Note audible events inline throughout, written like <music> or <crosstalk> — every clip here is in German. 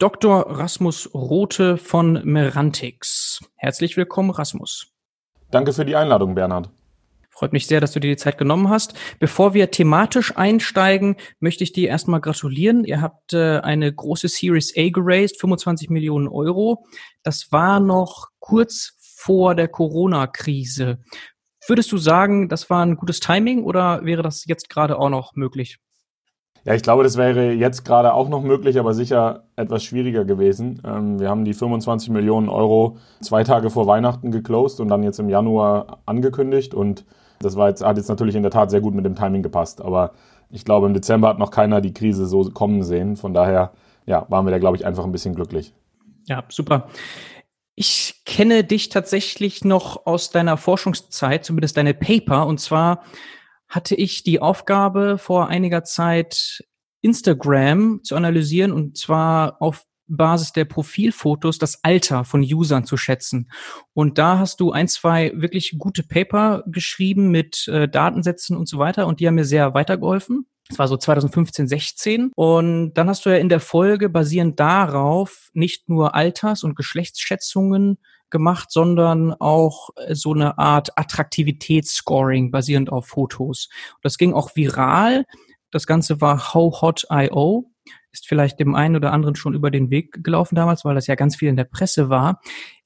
Dr. Rasmus Rote von Merantix. Herzlich willkommen, Rasmus. Danke für die Einladung, Bernhard. Freut mich sehr, dass du dir die Zeit genommen hast. Bevor wir thematisch einsteigen, möchte ich dir erstmal gratulieren. Ihr habt äh, eine große Series A geraced, 25 Millionen Euro. Das war noch kurz vor der Corona-Krise. Würdest du sagen, das war ein gutes Timing oder wäre das jetzt gerade auch noch möglich? Ja, ich glaube, das wäre jetzt gerade auch noch möglich, aber sicher etwas schwieriger gewesen. Ähm, wir haben die 25 Millionen Euro zwei Tage vor Weihnachten geclosed und dann jetzt im Januar angekündigt und das war jetzt, hat jetzt natürlich in der Tat sehr gut mit dem Timing gepasst. Aber ich glaube, im Dezember hat noch keiner die Krise so kommen sehen. Von daher, ja, waren wir da, glaube ich, einfach ein bisschen glücklich. Ja, super. Ich kenne dich tatsächlich noch aus deiner Forschungszeit, zumindest deine Paper. Und zwar hatte ich die Aufgabe vor einiger Zeit Instagram zu analysieren und zwar auf Basis der Profilfotos das Alter von Usern zu schätzen. Und da hast du ein, zwei wirklich gute Paper geschrieben mit äh, Datensätzen und so weiter und die haben mir sehr weitergeholfen. Das war so 2015, 16. Und dann hast du ja in der Folge basierend darauf nicht nur Alters- und Geschlechtsschätzungen gemacht, sondern auch äh, so eine Art Attraktivitätsscoring basierend auf Fotos. Das ging auch viral. Das Ganze war How Hot IO. Ist vielleicht dem einen oder anderen schon über den Weg gelaufen damals, weil das ja ganz viel in der Presse war.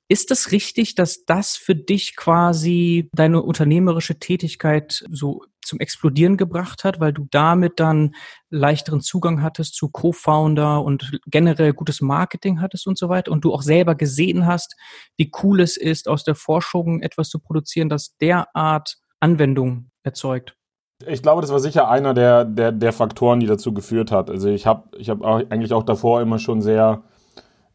Ist es richtig, dass das für dich quasi deine unternehmerische Tätigkeit so zum Explodieren gebracht hat, weil du damit dann leichteren Zugang hattest zu Co-Founder und generell gutes Marketing hattest und so weiter und du auch selber gesehen hast, wie cool es ist, aus der Forschung etwas zu produzieren, das derart Anwendung erzeugt? Ich glaube, das war sicher einer der, der, der Faktoren, die dazu geführt hat. Also ich habe ich hab eigentlich auch davor immer schon sehr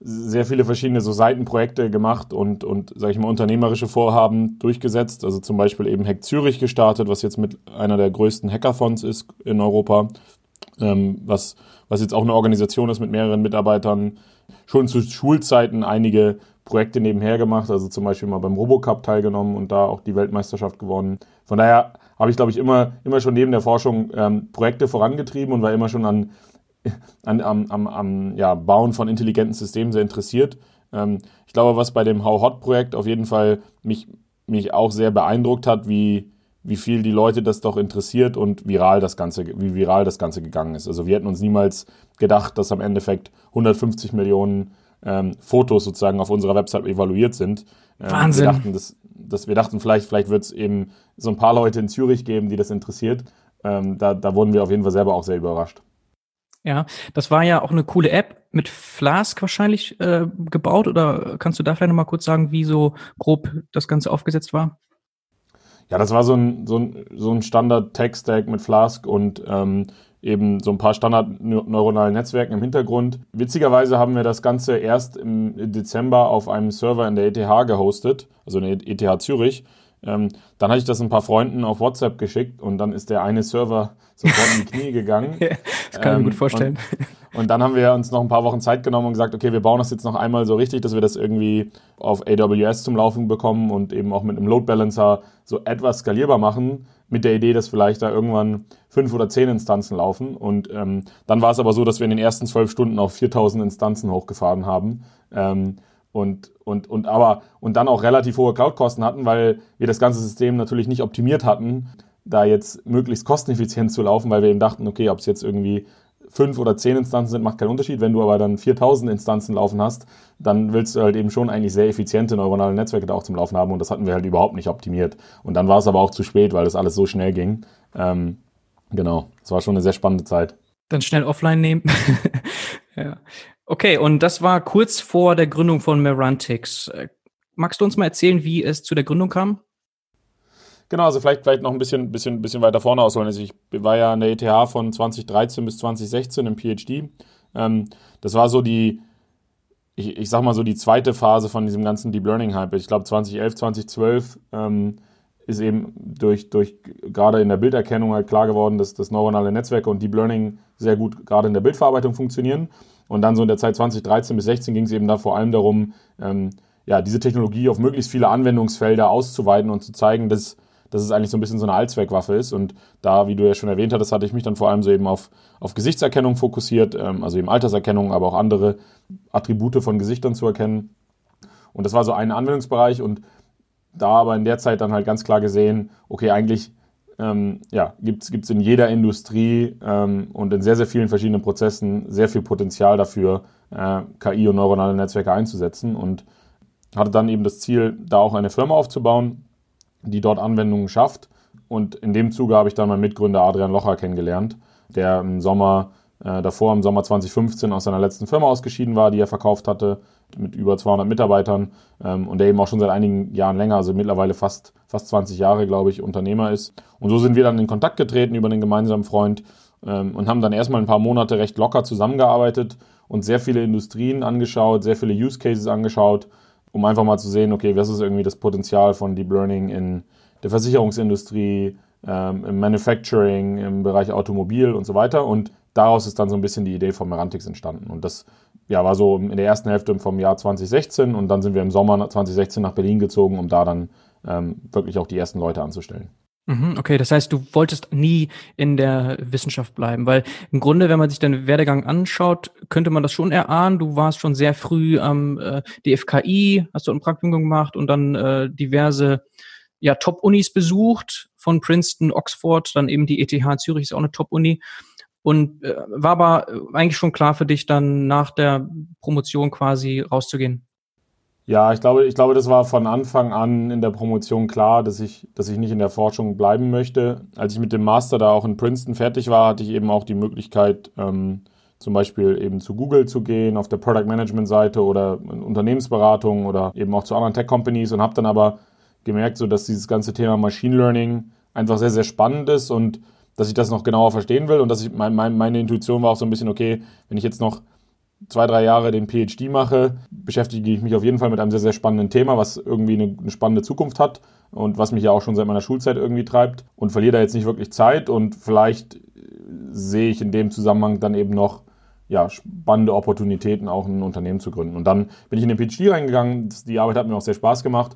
sehr viele verschiedene so Seitenprojekte gemacht und, und sage ich mal, unternehmerische Vorhaben durchgesetzt. Also zum Beispiel eben Hack Zürich gestartet, was jetzt mit einer der größten Hackathons ist in Europa, ähm, was, was jetzt auch eine Organisation ist mit mehreren Mitarbeitern. Schon zu Schulzeiten einige Projekte nebenher gemacht, also zum Beispiel mal beim Robocup teilgenommen und da auch die Weltmeisterschaft gewonnen. Von daher habe ich, glaube ich, immer, immer schon neben der Forschung ähm, Projekte vorangetrieben und war immer schon an an, am, am, am ja, Bauen von intelligenten Systemen sehr interessiert. Ähm, ich glaube, was bei dem How Hot Projekt auf jeden Fall mich, mich auch sehr beeindruckt hat, wie, wie viel die Leute das doch interessiert und viral das Ganze, wie viral das Ganze gegangen ist. Also wir hätten uns niemals gedacht, dass am Endeffekt 150 Millionen ähm, Fotos sozusagen auf unserer Website evaluiert sind. Ähm, Wahnsinn. Wir dachten, dass, dass wir dachten, vielleicht, vielleicht wird es eben so ein paar Leute in Zürich geben, die das interessiert. Ähm, da, da wurden wir auf jeden Fall selber auch sehr überrascht. Ja, das war ja auch eine coole App mit Flask wahrscheinlich äh, gebaut oder kannst du da vielleicht nochmal kurz sagen, wie so grob das Ganze aufgesetzt war? Ja, das war so ein, so ein, so ein Standard-Tech-Stack mit Flask und ähm, eben so ein paar Standard-neuronalen Netzwerken im Hintergrund. Witzigerweise haben wir das Ganze erst im Dezember auf einem Server in der ETH gehostet, also in der ETH Zürich. Ähm, dann hatte ich das ein paar Freunden auf WhatsApp geschickt und dann ist der eine Server sofort in die Knie gegangen. <laughs> das kann ich mir gut ähm, vorstellen. Und, und, dann haben wir uns noch ein paar Wochen Zeit genommen und gesagt, okay, wir bauen das jetzt noch einmal so richtig, dass wir das irgendwie auf AWS zum Laufen bekommen und eben auch mit einem Load Balancer so etwas skalierbar machen, mit der Idee, dass vielleicht da irgendwann fünf oder zehn Instanzen laufen. Und ähm, dann war es aber so, dass wir in den ersten zwölf Stunden auf 4000 Instanzen hochgefahren haben. Ähm, und, und, und aber und dann auch relativ hohe Cloud-Kosten hatten, weil wir das ganze System natürlich nicht optimiert hatten, da jetzt möglichst kosteneffizient zu laufen, weil wir eben dachten, okay, ob es jetzt irgendwie fünf oder zehn Instanzen sind, macht keinen Unterschied. Wenn du aber dann 4000 Instanzen laufen hast, dann willst du halt eben schon eigentlich sehr effiziente neuronale Netzwerke da auch zum Laufen haben und das hatten wir halt überhaupt nicht optimiert. Und dann war es aber auch zu spät, weil das alles so schnell ging. Ähm, genau, es war schon eine sehr spannende Zeit. Dann schnell offline nehmen. <laughs> ja. Okay, und das war kurz vor der Gründung von Merantix. Äh, magst du uns mal erzählen, wie es zu der Gründung kam? Genau, also vielleicht, vielleicht noch ein bisschen, bisschen, bisschen weiter vorne ausholen. Also ich war ja an der ETH von 2013 bis 2016 im PhD. Ähm, das war so die, ich, ich sag mal so, die zweite Phase von diesem ganzen Deep Learning-Hype. Ich glaube, 2011, 2012 ähm, ist eben durch, durch gerade in der Bilderkennung halt klar geworden, dass, dass neuronale Netzwerke und Deep Learning sehr gut gerade in der Bildverarbeitung funktionieren. Und dann so in der Zeit 2013 bis 2016 ging es eben da vor allem darum, ähm, ja, diese Technologie auf möglichst viele Anwendungsfelder auszuweiten und zu zeigen, dass, dass es eigentlich so ein bisschen so eine Allzweckwaffe ist. Und da, wie du ja schon erwähnt hattest, hatte ich mich dann vor allem so eben auf, auf Gesichtserkennung fokussiert, ähm, also eben Alterserkennung, aber auch andere Attribute von Gesichtern zu erkennen. Und das war so ein Anwendungsbereich und da aber in der Zeit dann halt ganz klar gesehen, okay, eigentlich ähm, ja, gibt es in jeder Industrie ähm, und in sehr, sehr vielen verschiedenen Prozessen sehr viel Potenzial dafür, äh, KI und neuronale Netzwerke einzusetzen und hatte dann eben das Ziel, da auch eine Firma aufzubauen, die dort Anwendungen schafft. Und in dem Zuge habe ich dann meinen Mitgründer Adrian Locher kennengelernt, der im Sommer äh, davor im Sommer 2015 aus seiner letzten Firma ausgeschieden war, die er verkauft hatte, mit über 200 Mitarbeitern ähm, und der eben auch schon seit einigen Jahren länger, also mittlerweile fast, fast 20 Jahre, glaube ich, Unternehmer ist. Und so sind wir dann in Kontakt getreten über einen gemeinsamen Freund ähm, und haben dann erstmal ein paar Monate recht locker zusammengearbeitet und sehr viele Industrien angeschaut, sehr viele Use Cases angeschaut, um einfach mal zu sehen, okay, was ist irgendwie das Potenzial von Deep Learning in der Versicherungsindustrie, ähm, im Manufacturing, im Bereich Automobil und so weiter. Und daraus ist dann so ein bisschen die Idee von Merantix entstanden. Und das ja, war so in der ersten Hälfte vom Jahr 2016 und dann sind wir im Sommer 2016 nach Berlin gezogen, um da dann ähm, wirklich auch die ersten Leute anzustellen. Mhm, okay, das heißt, du wolltest nie in der Wissenschaft bleiben, weil im Grunde, wenn man sich deinen Werdegang anschaut, könnte man das schon erahnen. Du warst schon sehr früh am äh, DFKI, hast du ein Praktikum gemacht und dann äh, diverse ja, Top-Unis besucht, von Princeton, Oxford, dann eben die ETH Zürich ist auch eine Top-Uni. Und äh, war aber eigentlich schon klar für dich, dann nach der Promotion quasi rauszugehen? Ja, ich glaube, ich glaube, das war von Anfang an in der Promotion klar, dass ich, dass ich nicht in der Forschung bleiben möchte. Als ich mit dem Master da auch in Princeton fertig war, hatte ich eben auch die Möglichkeit, ähm, zum Beispiel eben zu Google zu gehen, auf der Product Management Seite oder Unternehmensberatung oder eben auch zu anderen Tech Companies und habe dann aber gemerkt, so dass dieses ganze Thema Machine Learning einfach sehr, sehr spannend ist und dass ich das noch genauer verstehen will und dass ich mein, mein, meine Intuition war auch so ein bisschen, okay, wenn ich jetzt noch zwei, drei Jahre den PhD mache, beschäftige ich mich auf jeden Fall mit einem sehr, sehr spannenden Thema, was irgendwie eine, eine spannende Zukunft hat und was mich ja auch schon seit meiner Schulzeit irgendwie treibt und verliere da jetzt nicht wirklich Zeit und vielleicht sehe ich in dem Zusammenhang dann eben noch ja, spannende Opportunitäten, auch ein Unternehmen zu gründen. Und dann bin ich in den PhD reingegangen. Die Arbeit hat mir auch sehr Spaß gemacht.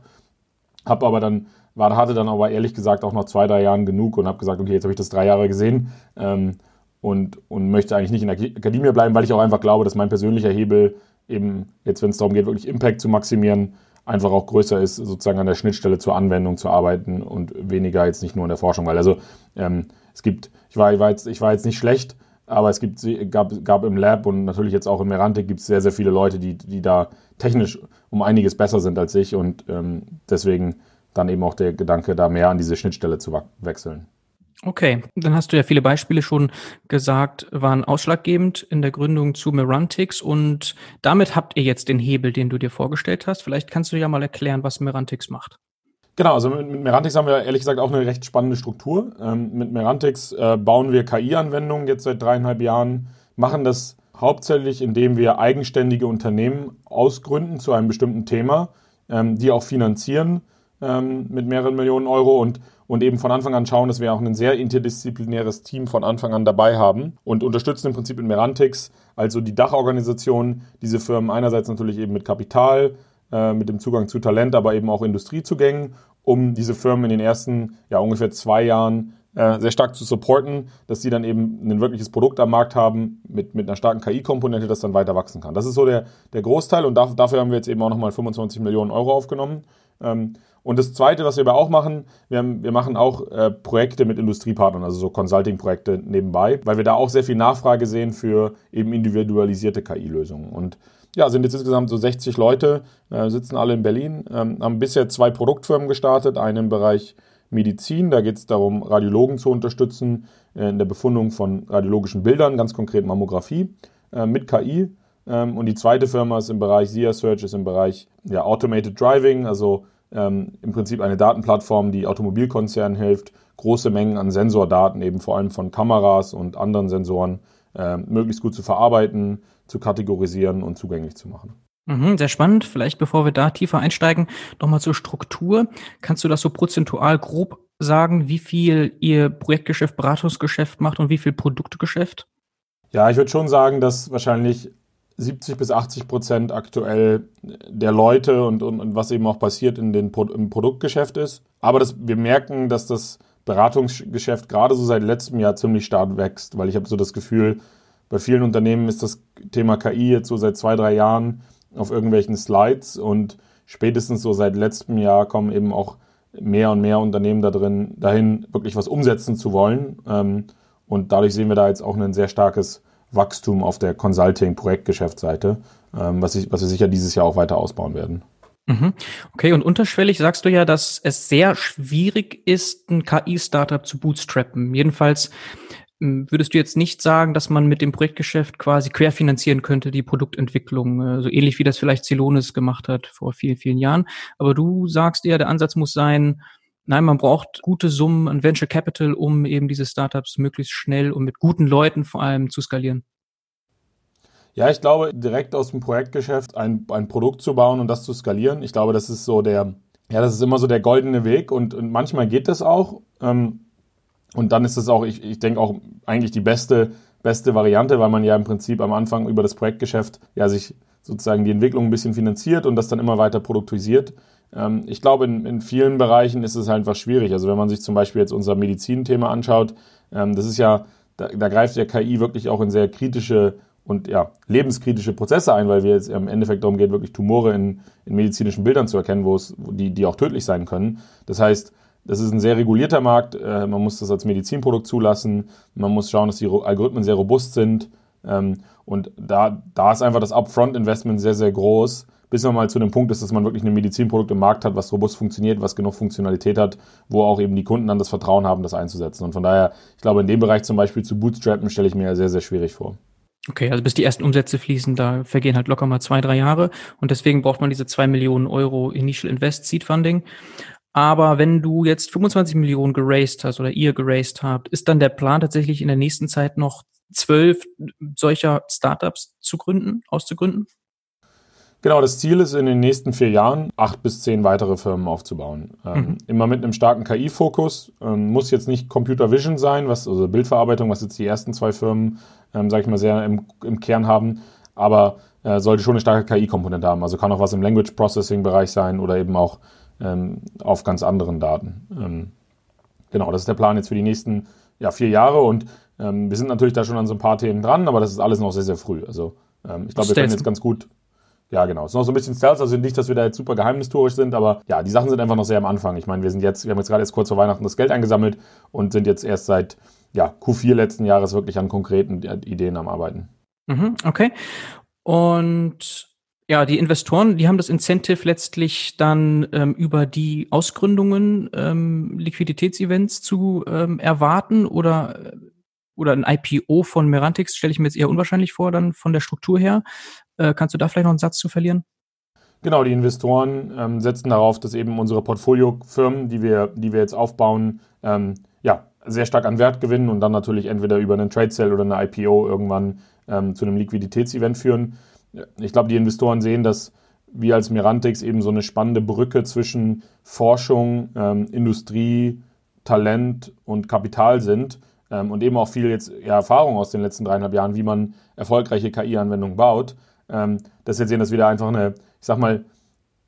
Habe aber dann war, hatte dann aber ehrlich gesagt auch noch zwei, drei Jahren genug und habe gesagt, okay, jetzt habe ich das drei Jahre gesehen ähm, und, und möchte eigentlich nicht in der Akademie bleiben, weil ich auch einfach glaube, dass mein persönlicher Hebel eben, jetzt wenn es darum geht, wirklich Impact zu maximieren, einfach auch größer ist, sozusagen an der Schnittstelle zur Anwendung zu arbeiten und weniger jetzt nicht nur in der Forschung. Weil also ähm, es gibt, ich war, ich, war jetzt, ich war jetzt nicht schlecht, aber es gibt, gab, gab im Lab und natürlich jetzt auch im Merantik gibt es sehr, sehr viele Leute, die, die da technisch um einiges besser sind als ich und ähm, deswegen dann eben auch der Gedanke, da mehr an diese Schnittstelle zu wechseln. Okay, dann hast du ja viele Beispiele schon gesagt, waren ausschlaggebend in der Gründung zu Merantix und damit habt ihr jetzt den Hebel, den du dir vorgestellt hast. Vielleicht kannst du ja mal erklären, was Merantix macht. Genau, also mit, Merantix haben wir ehrlich gesagt auch eine recht spannende Struktur. Ähm, mit Merantix äh, bauen wir KI-Anwendungen jetzt seit dreieinhalb Jahren, machen das hauptsächlich, indem wir eigenständige Unternehmen ausgründen zu einem bestimmten Thema, ähm, die auch finanzieren ähm, mit mehreren Millionen Euro und, und eben von Anfang an schauen, dass wir auch ein sehr interdisziplinäres Team von Anfang an dabei haben und unterstützen im Prinzip in Merantix, also die Dachorganisation, diese Firmen einerseits natürlich eben mit Kapital, äh, mit dem Zugang zu Talent, aber eben auch Industriezugängen, um diese Firmen in den ersten ja, ungefähr zwei Jahren äh, sehr stark zu supporten, dass sie dann eben ein wirkliches Produkt am Markt haben mit, mit einer starken KI-Komponente, das dann weiter wachsen kann. Das ist so der, der Großteil und dafür haben wir jetzt eben auch nochmal 25 Millionen Euro aufgenommen. Ähm, und das Zweite, was wir aber auch machen, wir, haben, wir machen auch äh, Projekte mit Industriepartnern, also so Consulting-Projekte nebenbei, weil wir da auch sehr viel Nachfrage sehen für eben individualisierte KI-Lösungen. Und ja, sind jetzt insgesamt so 60 Leute, äh, sitzen alle in Berlin, ähm, haben bisher zwei Produktfirmen gestartet, eine im Bereich Medizin, da geht es darum, Radiologen zu unterstützen äh, in der Befundung von radiologischen Bildern, ganz konkret Mammographie, äh, mit KI. Ähm, und die zweite Firma ist im Bereich SIA Search, ist im Bereich ja, Automated Driving, also ähm, im Prinzip eine Datenplattform, die Automobilkonzernen hilft, große Mengen an Sensordaten, eben vor allem von Kameras und anderen Sensoren, äh, möglichst gut zu verarbeiten, zu kategorisieren und zugänglich zu machen. Mhm, sehr spannend. Vielleicht bevor wir da tiefer einsteigen, nochmal zur Struktur. Kannst du das so prozentual grob sagen, wie viel ihr Projektgeschäft, Beratungsgeschäft macht und wie viel Produktgeschäft? Ja, ich würde schon sagen, dass wahrscheinlich 70 bis 80 Prozent aktuell der Leute und, und, und was eben auch passiert in den, im Produktgeschäft ist. Aber das, wir merken, dass das Beratungsgeschäft gerade so seit letztem Jahr ziemlich stark wächst, weil ich habe so das Gefühl, bei vielen Unternehmen ist das Thema KI jetzt so seit zwei, drei Jahren auf irgendwelchen Slides und spätestens so seit letztem Jahr kommen eben auch mehr und mehr Unternehmen da drin, dahin wirklich was umsetzen zu wollen. Ähm, und dadurch sehen wir da jetzt auch ein sehr starkes Wachstum auf der Consulting-Projektgeschäftsseite, ähm, was, was wir sicher dieses Jahr auch weiter ausbauen werden. Mhm. Okay, und unterschwellig sagst du ja, dass es sehr schwierig ist, ein KI-Startup zu bootstrappen. Jedenfalls würdest du jetzt nicht sagen, dass man mit dem Projektgeschäft quasi querfinanzieren könnte, die Produktentwicklung, äh, so ähnlich wie das vielleicht Celonis gemacht hat vor vielen, vielen Jahren. Aber du sagst eher, der Ansatz muss sein, nein, man braucht gute Summen an Venture Capital, um eben diese Startups möglichst schnell und mit guten Leuten vor allem zu skalieren. Ja, ich glaube, direkt aus dem Projektgeschäft ein, ein Produkt zu bauen und das zu skalieren, ich glaube, das ist so der, ja, das ist immer so der goldene Weg und, und manchmal geht das auch. Ähm, und dann ist es auch, ich, ich denke auch eigentlich die beste, beste Variante, weil man ja im Prinzip am Anfang über das Projektgeschäft ja sich sozusagen die Entwicklung ein bisschen finanziert und das dann immer weiter produktisiert. Ähm, ich glaube, in, in vielen Bereichen ist es halt einfach schwierig. Also wenn man sich zum Beispiel jetzt unser Medizinthema anschaut, ähm, das ist ja, da, da greift ja KI wirklich auch in sehr kritische und ja, lebenskritische Prozesse ein, weil wir jetzt im Endeffekt darum geht, wirklich Tumore in, in medizinischen Bildern zu erkennen, wo es, die, die auch tödlich sein können. Das heißt, das ist ein sehr regulierter Markt. Äh, man muss das als Medizinprodukt zulassen. Man muss schauen, dass die Algorithmen sehr robust sind. Ähm, und da, da ist einfach das Upfront-Investment sehr, sehr groß, bis man mal zu dem Punkt ist, dass man wirklich ein Medizinprodukt im Markt hat, was robust funktioniert, was genug Funktionalität hat, wo auch eben die Kunden dann das Vertrauen haben, das einzusetzen. Und von daher, ich glaube, in dem Bereich zum Beispiel zu bootstrappen, stelle ich mir sehr, sehr schwierig vor. Okay, also bis die ersten Umsätze fließen, da vergehen halt locker mal zwei, drei Jahre. Und deswegen braucht man diese zwei Millionen Euro Initial Invest Seed Funding. Aber wenn du jetzt 25 Millionen geraced hast oder ihr geraced habt, ist dann der Plan tatsächlich in der nächsten Zeit noch zwölf solcher Startups zu gründen, auszugründen? Genau, das Ziel ist in den nächsten vier Jahren acht bis zehn weitere Firmen aufzubauen. Ähm, mhm. Immer mit einem starken KI-Fokus. Ähm, muss jetzt nicht Computer Vision sein, was, also Bildverarbeitung, was jetzt die ersten zwei Firmen, ähm, sage ich mal, sehr im, im Kern haben. Aber äh, sollte schon eine starke KI-Komponente haben. Also kann auch was im Language Processing-Bereich sein oder eben auch ähm, auf ganz anderen Daten. Ähm, genau, das ist der Plan jetzt für die nächsten ja, vier Jahre und ähm, wir sind natürlich da schon an so ein paar Themen dran, aber das ist alles noch sehr, sehr früh. Also ähm, ich glaube, wir können jetzt ganz gut ja, genau. Es ist noch so ein bisschen Stealth, also nicht, dass wir da jetzt super geheimnistorisch sind, aber ja, die Sachen sind einfach noch sehr am Anfang. Ich meine, wir sind jetzt, wir haben jetzt gerade erst kurz vor Weihnachten das Geld eingesammelt und sind jetzt erst seit ja, Q4 letzten Jahres wirklich an konkreten Ideen am Arbeiten. Mhm, okay. Und ja, die Investoren, die haben das Incentive letztlich dann ähm, über die Ausgründungen ähm, Liquiditätsevents zu ähm, erwarten oder oder ein IPO von Merantix stelle ich mir jetzt eher unwahrscheinlich vor, dann von der Struktur her. Äh, kannst du da vielleicht noch einen Satz zu verlieren? Genau, die Investoren ähm, setzen darauf, dass eben unsere Portfoliofirmen, die wir, die wir jetzt aufbauen, ähm, ja, sehr stark an Wert gewinnen und dann natürlich entweder über einen Trade Sale oder eine IPO irgendwann ähm, zu einem Liquiditätsevent führen ich glaube, die Investoren sehen, dass wir als Mirantix eben so eine spannende Brücke zwischen Forschung, ähm, Industrie, Talent und Kapital sind ähm, und eben auch viel jetzt ja, Erfahrung aus den letzten dreieinhalb Jahren, wie man erfolgreiche KI-Anwendungen baut. Ähm, dass wir sehen, dass wir da einfach eine, ich sag mal,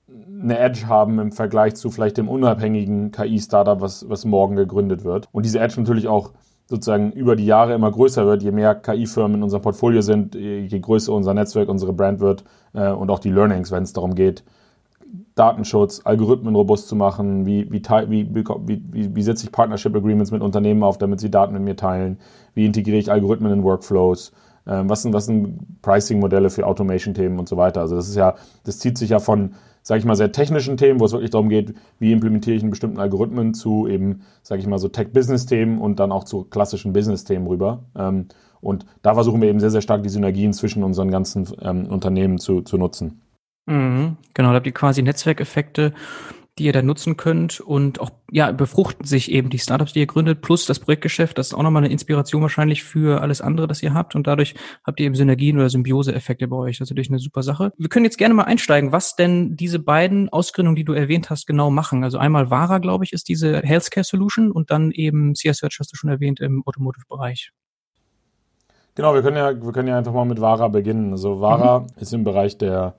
eine Edge haben im Vergleich zu vielleicht dem unabhängigen KI-Startup, was, was morgen gegründet wird. Und diese Edge natürlich auch sozusagen über die Jahre immer größer wird, je mehr KI-Firmen in unserem Portfolio sind, je größer unser Netzwerk, unsere Brand wird äh, und auch die Learnings, wenn es darum geht, Datenschutz, Algorithmen robust zu machen, wie, wie, wie, wie, wie setze ich Partnership Agreements mit Unternehmen auf, damit sie Daten mit mir teilen, wie integriere ich Algorithmen in Workflows, äh, was sind, was sind Pricing-Modelle für Automation-Themen und so weiter. Also das ist ja, das zieht sich ja von sage ich mal, sehr technischen Themen, wo es wirklich darum geht, wie implementiere ich einen bestimmten Algorithmen zu eben, sage ich mal, so Tech-Business-Themen und dann auch zu klassischen Business-Themen rüber. Ähm, und da versuchen wir eben sehr, sehr stark die Synergien zwischen unseren ganzen ähm, Unternehmen zu, zu nutzen. Mhm, genau, da habt ihr quasi Netzwerkeffekte. Die ihr da nutzen könnt und auch, ja, befruchten sich eben die Startups, die ihr gründet, plus das Projektgeschäft. Das ist auch nochmal eine Inspiration wahrscheinlich für alles andere, das ihr habt und dadurch habt ihr eben Synergien oder Symbiose-Effekte bei euch. Das ist natürlich eine super Sache. Wir können jetzt gerne mal einsteigen, was denn diese beiden Ausgründungen, die du erwähnt hast, genau machen. Also einmal Vara, glaube ich, ist diese Healthcare Solution und dann eben CS-Search hast du schon erwähnt im Automotive-Bereich. Genau, wir können ja, wir können ja einfach mal mit Vara beginnen. Also Vara mhm. ist im Bereich der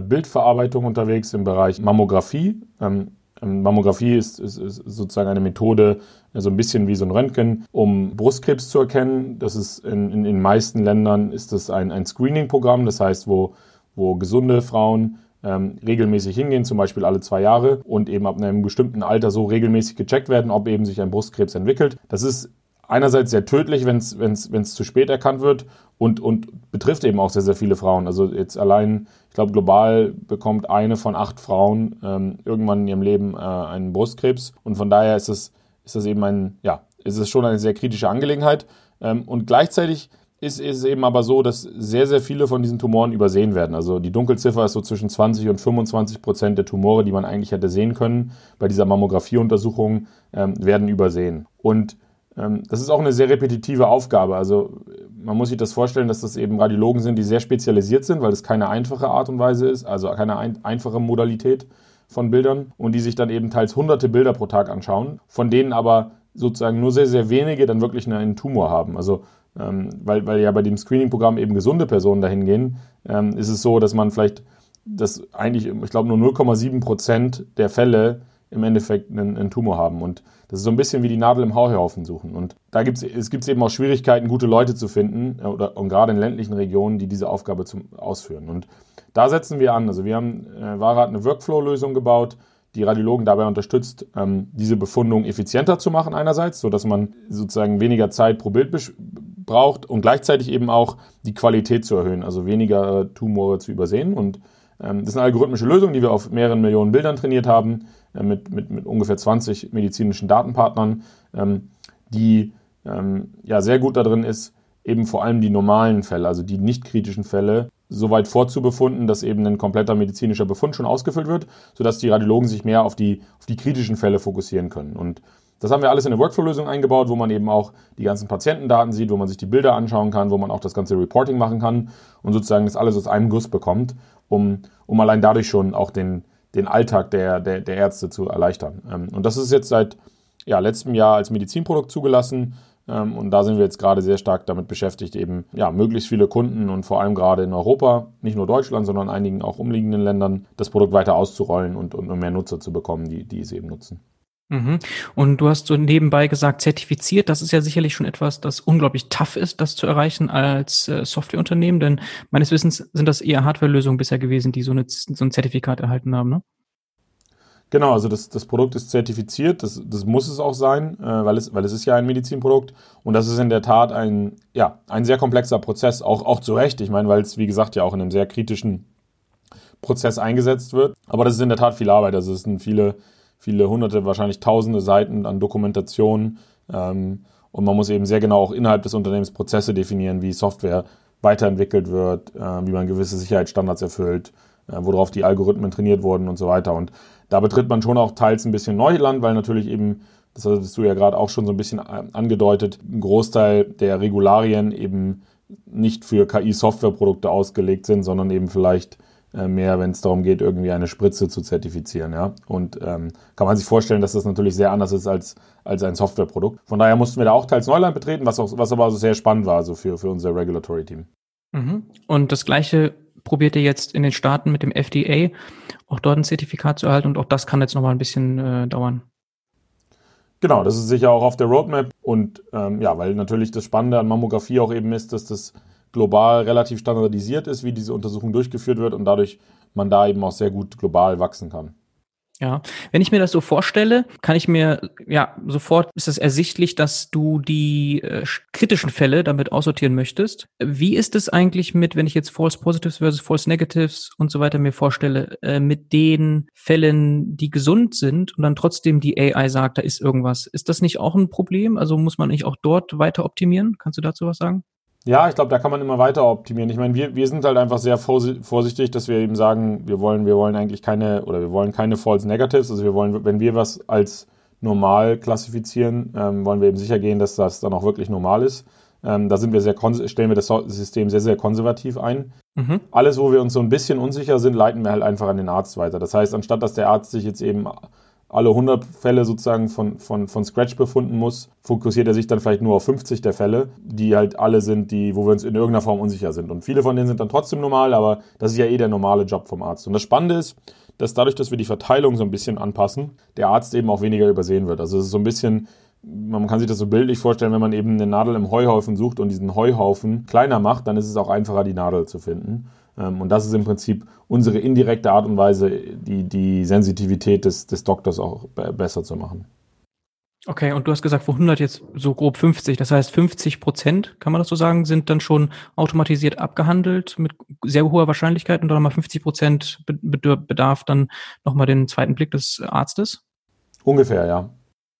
Bildverarbeitung unterwegs, im Bereich Mammographie. Ähm, ähm, Mammographie ist, ist, ist, sozusagen eine Methode, äh, so ein bisschen wie so ein Röntgen, um Brustkrebs zu erkennen. Das ist in, in, in den meisten Ländern ist das ein, ein Screening-Programm, das heißt, wo, wo gesunde Frauen ähm, regelmäßig hingehen, zum Beispiel alle zwei Jahre und eben ab einem bestimmten Alter so regelmäßig gecheckt werden, ob eben sich ein Brustkrebs entwickelt. Das ist einerseits sehr tödlich, wenn es zu spät erkannt wird und, und betrifft eben auch sehr, sehr viele Frauen. Also jetzt allein, ich glaube, global bekommt eine von acht Frauen ähm, irgendwann in ihrem Leben äh, einen Brustkrebs und von daher ist es, ist das eben ein, ja, ist es schon eine sehr kritische Angelegenheit ähm, und gleichzeitig ist es eben aber so, dass sehr, sehr viele von diesen Tumoren übersehen werden. Also die Dunkelziffer ist so zwischen 20 und 25 Prozent der Tumore, die man eigentlich hätte sehen können bei dieser Mammografieuntersuchung, ähm, werden übersehen. Und das ist auch eine sehr repetitive Aufgabe. Also man muss sich das vorstellen, dass das eben Radiologen sind, die sehr spezialisiert sind, weil es keine einfache Art und Weise ist, also keine ein einfache Modalität von Bildern und die sich dann eben teils hunderte Bilder pro Tag anschauen, von denen aber sozusagen nur sehr, sehr wenige dann wirklich einen Tumor haben. Also ähm, weil, weil ja bei dem Screening-Programm eben gesunde Personen dahin gehen, ähm, ist es so, dass man vielleicht das eigentlich, ich glaube, nur 0,7 Prozent der Fälle im Endeffekt einen, einen, Tumor haben. Und das ist so ein bisschen wie die Nadel im Heuhaufen suchen. Und da gibt es gibt's eben auch Schwierigkeiten, gute Leute zu finden, äh, oder, und gerade in ländlichen Regionen, die diese Aufgabe zum, ausführen. Und da setzen wir an. Also wir haben, äh, Vara hat eine Workflow-Lösung gebaut, die Radiologen dabei unterstützt, ähm, diese Befundung effizienter zu machen einerseits, sodass man sozusagen weniger Zeit pro Bild braucht und gleichzeitig eben auch die Qualität zu erhöhen, also weniger Tumore zu übersehen. Und ähm, das ist eine algorithmische Lösung, die wir auf mehreren Millionen Bildern trainiert haben, äh, mit, mit, mit ungefähr 20 medizinischen Datenpartnern, ähm, die ähm, ja sehr gut darin ist, eben vor allem die normalen Fälle, also die nicht kritischen Fälle, so weit vorzubefunden, dass eben ein kompletter medizinischer Befund schon ausgefüllt wird, sodass die Radiologen sich mehr auf die, auf die kritischen Fälle fokussieren können. Und das haben wir alles in eine Workflow-Lösung eingebaut, wo man eben auch die ganzen Patientendaten sieht, wo man sich die Bilder anschauen kann, wo man auch das ganze Reporting machen kann und sozusagen das alles aus einem Guss bekommt, um, um allein dadurch schon auch den, den Alltag der, der, der Ärzte zu erleichtern. Ähm, und das ist jetzt seit ja, letztem Jahr als Medizinprodukt zugelassen. Ähm, und da sind wir jetzt gerade sehr stark damit beschäftigt, eben ja, möglichst viele Kunden und vor allem gerade in Europa, nicht nur Deutschland, sondern einigen auch umliegenden Ländern, das Produkt weiter auszurollen und, und mehr Nutzer zu bekommen, die, die es eben nutzen. Mhm. Und du hast so nebenbei gesagt, zertifiziert, das ist ja sicherlich schon etwas, das unglaublich tough ist, das zu erreichen als äh, Softwareunternehmen, denn meines Wissens sind das eher Hardwarelösungen bisher gewesen, die so, eine, so ein Zertifikat erhalten haben, ne? Genau, also das, das Produkt ist zertifiziert, das, das muss es auch sein, äh, weil, es, weil es ist ja ein Medizinprodukt und das ist in der Tat ein, ja, ein sehr komplexer Prozess, auch, auch zu Recht, ich meine, weil es, wie gesagt, ja auch in einem sehr kritischen Prozess eingesetzt wird, aber das ist in der Tat viel Arbeit, also es sind viele viele hunderte, wahrscheinlich tausende Seiten an Dokumentation. Ähm, und man muss eben sehr genau auch innerhalb des Unternehmens Prozesse definieren, wie Software weiterentwickelt wird, äh, wie man gewisse Sicherheitsstandards erfüllt, äh, worauf die Algorithmen trainiert wurden und so weiter. Und da betritt man schon auch teils ein bisschen Neuland, weil natürlich eben, das hattest du ja gerade auch schon so ein bisschen äh, angedeutet, ein Großteil der Regularien eben nicht für KI-Softwareprodukte ausgelegt sind, sondern eben vielleicht mehr, wenn es darum geht, irgendwie eine Spritze zu zertifizieren. Ja? Und ähm, kann man sich vorstellen, dass das natürlich sehr anders ist als, als ein Softwareprodukt. Von daher mussten wir da auch teils Neuland betreten, was, auch, was aber also sehr spannend war also für, für unser Regulatory-Team. Mhm. Und das Gleiche probiert ihr jetzt in den Staaten mit dem FDA, auch dort ein Zertifikat zu erhalten und auch das kann jetzt nochmal ein bisschen äh, dauern. Genau, das ist sicher auch auf der Roadmap und ähm, ja, weil natürlich das Spannende an Mammographie auch eben ist, dass das global relativ standardisiert ist, wie diese Untersuchung durchgeführt wird und dadurch man da eben auch sehr gut global wachsen kann. Ja, wenn ich mir das so vorstelle, kann ich mir, ja, sofort ist es ersichtlich, dass du die äh, kritischen Fälle damit aussortieren möchtest. Wie ist es eigentlich mit, wenn ich jetzt False Positives versus False Negatives und so weiter mir vorstelle, äh, mit den Fällen, die gesund sind und dann trotzdem die AI sagt, da ist irgendwas. Ist das nicht auch ein Problem? Also muss man nicht auch dort weiter optimieren? Kannst du dazu was sagen? Ja, ich glaube, da kann man immer weiter optimieren. Ich meine, wir, wir sind halt einfach sehr vorsichtig, dass wir eben sagen, wir wollen, wir wollen eigentlich keine oder wir wollen keine False Negatives. Also wir wollen, wenn wir was als normal klassifizieren, ähm, wollen wir eben sicher gehen, dass das dann auch wirklich normal ist. Ähm, da sind wir sehr stellen wir das System sehr, sehr konservativ ein. Mhm. Alles, wo wir uns so ein bisschen unsicher sind, leiten wir halt einfach an den Arzt weiter. Das heißt, anstatt dass der Arzt sich jetzt eben alle 100 Fälle sozusagen von, von, von Scratch befunden muss, fokussiert er sich dann vielleicht nur auf 50 der Fälle, die halt alle sind, die, wo wir uns in irgendeiner Form unsicher sind. Und viele von denen sind dann trotzdem normal, aber das ist ja eh der normale Job vom Arzt. Und das Spannende ist, dass dadurch, dass wir die Verteilung so ein bisschen anpassen, der Arzt eben auch weniger übersehen wird. Also es ist so ein bisschen, man kann sich das so bildlich vorstellen, wenn man eben eine Nadel im Heuhaufen sucht und diesen Heuhaufen kleiner macht, dann ist es auch einfacher, die Nadel zu finden. Ähm, und das ist im Prinzip unsere indirekte Art und Weise, die, die Sensitivität des, des Doktors auch besser zu machen. Okay, und du hast gesagt, vor 100 jetzt so grob 50. Das heißt, 50 Prozent, kann man das so sagen, sind dann schon automatisiert abgehandelt mit sehr hoher Wahrscheinlichkeit und dann nochmal 50 Prozent bedarf dann nochmal den zweiten Blick des Arztes? Ungefähr, ja.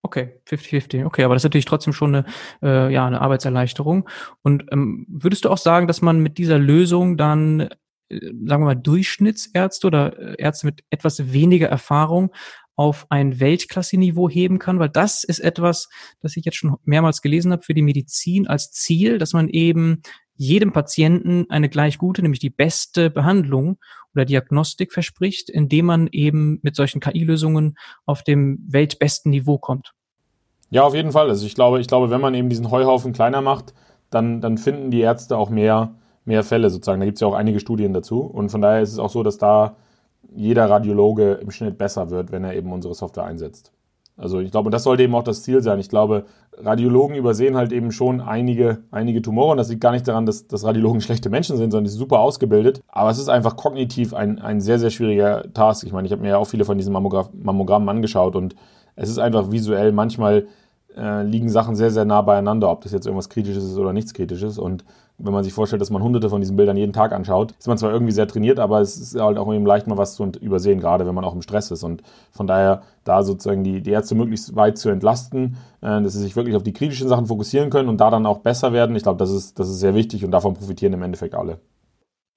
Okay, 50-50. Okay, aber das ist natürlich trotzdem schon eine, äh, ja, eine Arbeitserleichterung. Und ähm, würdest du auch sagen, dass man mit dieser Lösung dann sagen wir mal, Durchschnittsärzte oder äh, Ärzte mit etwas weniger Erfahrung auf ein Weltklasse-Niveau heben kann, weil das ist etwas, das ich jetzt schon mehrmals gelesen habe für die Medizin als Ziel, dass man eben jedem Patienten eine gleich gute, nämlich die beste Behandlung oder Diagnostik verspricht, indem man eben mit solchen KI-Lösungen auf dem weltbesten Niveau kommt. Ja, auf jeden Fall. Also ich glaube, ich glaube, wenn man eben diesen Heuhaufen kleiner macht, dann, dann finden die Ärzte auch mehr, mehr Fälle sozusagen. Da gibt es ja auch einige Studien dazu. Und von daher ist es auch so, dass da jeder Radiologe im Schnitt besser wird, wenn er eben unsere Software einsetzt. Also ich glaube, das sollte eben auch das Ziel sein. Ich glaube, Radiologen übersehen halt eben schon einige, einige Tumore. Und das liegt gar nicht daran, dass, dass Radiologen <laughs> schlechte Menschen sind, sondern die sind super ausgebildet. Aber es ist einfach kognitiv ein, ein sehr, sehr schwieriger Task. Ich meine, ich habe mir ja auch viele von diesen Mammogrammen angeschaut und es ist einfach visuell manchmal äh, liegen Sachen sehr, sehr nah beieinander, ob das jetzt irgendwas Kritisches ist oder nichts Kritisches. Und wenn man sich vorstellt, dass man hunderte von diesen Bildern jeden Tag anschaut, ist man zwar irgendwie sehr trainiert, aber es ist halt auch eben leicht mal was zu übersehen, gerade wenn man auch im Stress ist. Und von daher da sozusagen die, die Ärzte möglichst weit zu entlasten, äh, dass sie sich wirklich auf die kritischen Sachen fokussieren können und da dann auch besser werden. Ich glaube, das ist, das ist sehr wichtig und davon profitieren im Endeffekt alle.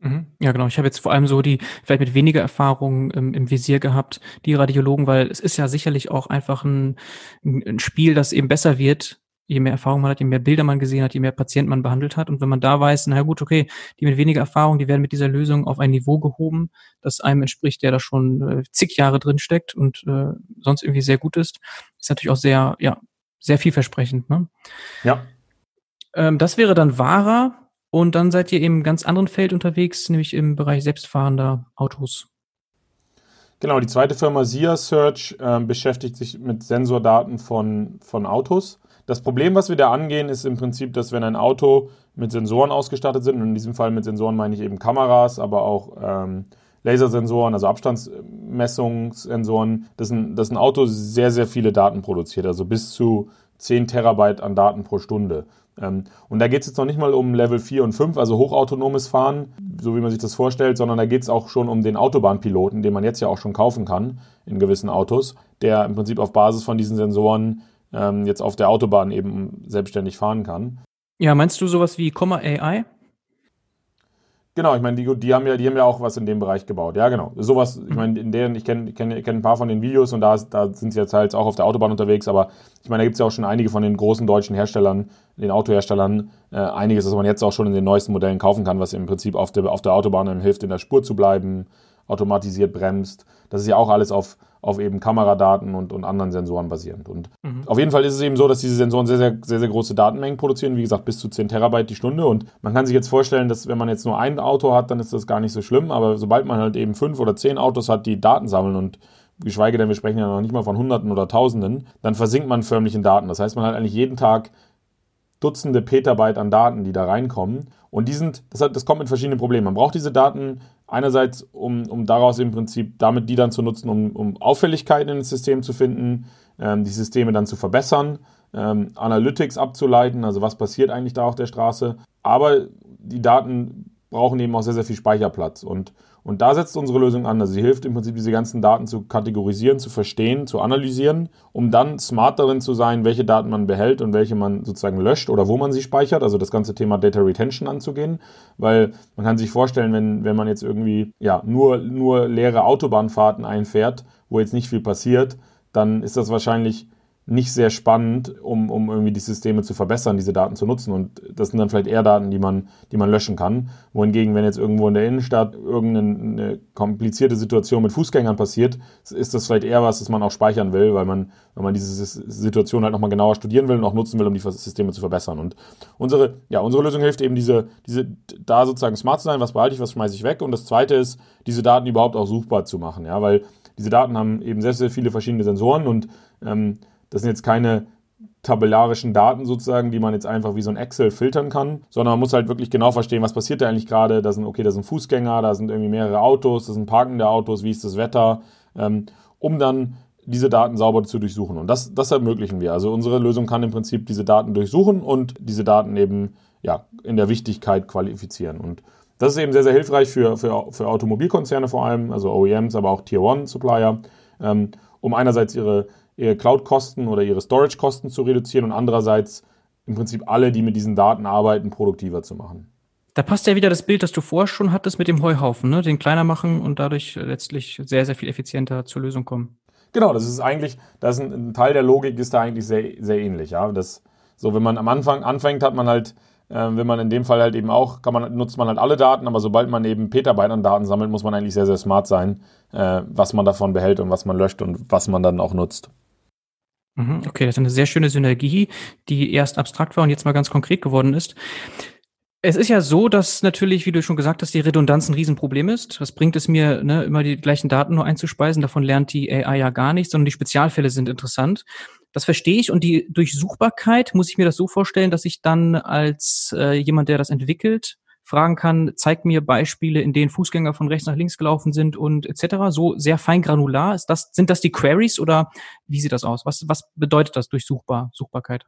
Mhm. Ja, genau. Ich habe jetzt vor allem so die, vielleicht mit weniger Erfahrung im, im Visier gehabt, die Radiologen, weil es ist ja sicherlich auch einfach ein, ein Spiel, das eben besser wird, je mehr Erfahrung man hat, je mehr Bilder man gesehen hat, je mehr Patienten man behandelt hat. Und wenn man da weiß, na gut, okay, die mit weniger Erfahrung, die werden mit dieser Lösung auf ein Niveau gehoben, das einem entspricht, der da schon äh, zig Jahre drin steckt und äh, sonst irgendwie sehr gut ist, ist natürlich auch sehr, ja, sehr vielversprechend. Ne? Ja. Ähm, das wäre dann wahrer. Und dann seid ihr im ganz anderen Feld unterwegs, nämlich im Bereich selbstfahrender Autos. Genau, die zweite Firma SIA Search äh, beschäftigt sich mit Sensordaten von, von Autos. Das Problem, was wir da angehen, ist im Prinzip, dass wenn ein Auto mit Sensoren ausgestattet sind, und in diesem Fall mit Sensoren meine ich eben Kameras, aber auch ähm, Lasersensoren, also Abstandsmessungssensoren, dass ein, dass ein Auto sehr, sehr viele Daten produziert, also bis zu 10 Terabyte an Daten pro Stunde. Ähm, und da geht es jetzt noch nicht mal um Level 4 und 5, also hochautonomes Fahren, so wie man sich das vorstellt, sondern da geht es auch schon um den Autobahnpiloten, den man jetzt ja auch schon kaufen kann in gewissen Autos, der im Prinzip auf Basis von diesen Sensoren ähm, jetzt auf der Autobahn eben selbstständig fahren kann. Ja, meinst du sowas wie Komma AI? Genau, ich meine, die, die, haben ja, die haben ja auch was in dem Bereich gebaut. Ja, genau. Sowas, ich meine, in deren, ich kenne kenn, kenn ein paar von den Videos und da, da sind sie jetzt halt auch auf der Autobahn unterwegs, aber ich meine, da gibt es ja auch schon einige von den großen deutschen Herstellern, den Autoherstellern, äh, einiges, das man jetzt auch schon in den neuesten Modellen kaufen kann, was im Prinzip auf der, auf der Autobahn einem hilft, in der Spur zu bleiben, automatisiert bremst. Das ist ja auch alles auf, auf eben Kameradaten und, und anderen Sensoren basierend. Und mhm. auf jeden Fall ist es eben so, dass diese Sensoren sehr, sehr, sehr, sehr große Datenmengen produzieren, wie gesagt, bis zu 10 Terabyte die Stunde. Und man kann sich jetzt vorstellen, dass wenn man jetzt nur ein Auto hat, dann ist das gar nicht so schlimm. Aber sobald man halt eben fünf oder zehn Autos hat, die Daten sammeln und geschweige denn, wir sprechen ja noch nicht mal von Hunderten oder Tausenden, dann versinkt man förmlich in Daten. Das heißt, man hat eigentlich jeden Tag Dutzende Petabyte an Daten, die da reinkommen. Und die sind, das, hat, das kommt mit verschiedenen Problemen. Man braucht diese Daten einerseits, um, um daraus im Prinzip damit die dann zu nutzen, um, um Auffälligkeiten in das System zu finden, ähm, die Systeme dann zu verbessern, ähm, Analytics abzuleiten, also was passiert eigentlich da auf der Straße. Aber die Daten brauchen eben auch sehr, sehr viel Speicherplatz. Und, und da setzt unsere Lösung an. Also sie hilft im Prinzip, diese ganzen Daten zu kategorisieren, zu verstehen, zu analysieren, um dann smart darin zu sein, welche Daten man behält und welche man sozusagen löscht oder wo man sie speichert. Also das ganze Thema Data Retention anzugehen. Weil man kann sich vorstellen, wenn, wenn man jetzt irgendwie ja, nur, nur leere Autobahnfahrten einfährt, wo jetzt nicht viel passiert, dann ist das wahrscheinlich nicht sehr spannend, um, um irgendwie die Systeme zu verbessern, diese Daten zu nutzen. Und das sind dann vielleicht eher Daten, die man, die man löschen kann. Wohingegen, wenn jetzt irgendwo in der Innenstadt irgendeine komplizierte Situation mit Fußgängern passiert, ist das vielleicht eher was, das man auch speichern will, weil man, weil man diese Situation halt nochmal genauer studieren will und auch nutzen will, um die Systeme zu verbessern. Und unsere, ja, unsere Lösung hilft eben, diese, diese, da sozusagen smart zu sein, was behalte ich, was schmeiße ich weg. Und das zweite ist, diese Daten überhaupt auch suchbar zu machen. Ja, weil diese Daten haben eben sehr, sehr viele verschiedene Sensoren und ähm, das sind jetzt keine tabellarischen Daten sozusagen, die man jetzt einfach wie so ein Excel filtern kann, sondern man muss halt wirklich genau verstehen, was passiert da eigentlich gerade. Da sind, okay, da sind Fußgänger, da sind irgendwie mehrere Autos, da sind parkende Autos, wie ist das Wetter, ähm, um dann diese Daten sauber zu durchsuchen. Und das, das ermöglichen wir. Also unsere Lösung kann im Prinzip diese Daten durchsuchen und diese Daten eben ja, in der Wichtigkeit qualifizieren. Und das ist eben sehr, sehr hilfreich für, für, für Automobilkonzerne vor allem, also OEMs, aber auch Tier-One-Supplier, ähm, um einerseits ihre ihre Cloud-Kosten oder ihre Storage-Kosten zu reduzieren und andererseits im Prinzip alle, die mit diesen Daten arbeiten, produktiver zu machen. Da passt ja wieder das Bild, das du vorher schon hattest mit dem Heuhaufen, ne? den kleiner machen und dadurch letztlich sehr, sehr viel effizienter zur Lösung kommen. Genau, das ist eigentlich, das ist ein, ein Teil der Logik ist da eigentlich sehr, sehr ähnlich. Ja? Das, so, wenn man am Anfang anfängt, hat man halt ähm, wenn man in dem Fall halt eben auch, kann man, nutzt man halt alle Daten, aber sobald man eben Petabyte an Daten sammelt, muss man eigentlich sehr, sehr smart sein, äh, was man davon behält und was man löscht und was man dann auch nutzt. Mhm, okay, das ist eine sehr schöne Synergie, die erst abstrakt war und jetzt mal ganz konkret geworden ist. Es ist ja so, dass natürlich, wie du schon gesagt hast, die Redundanz ein Riesenproblem ist. Was bringt es mir, ne, immer die gleichen Daten nur einzuspeisen? Davon lernt die AI ja gar nichts, sondern die Spezialfälle sind interessant. Das verstehe ich. Und die Durchsuchbarkeit, muss ich mir das so vorstellen, dass ich dann als äh, jemand, der das entwickelt, fragen kann, zeig mir Beispiele, in denen Fußgänger von rechts nach links gelaufen sind und etc. So sehr fein granular. Ist das, sind das die Queries oder wie sieht das aus? Was, was bedeutet das Durchsuchbar, Suchbarkeit?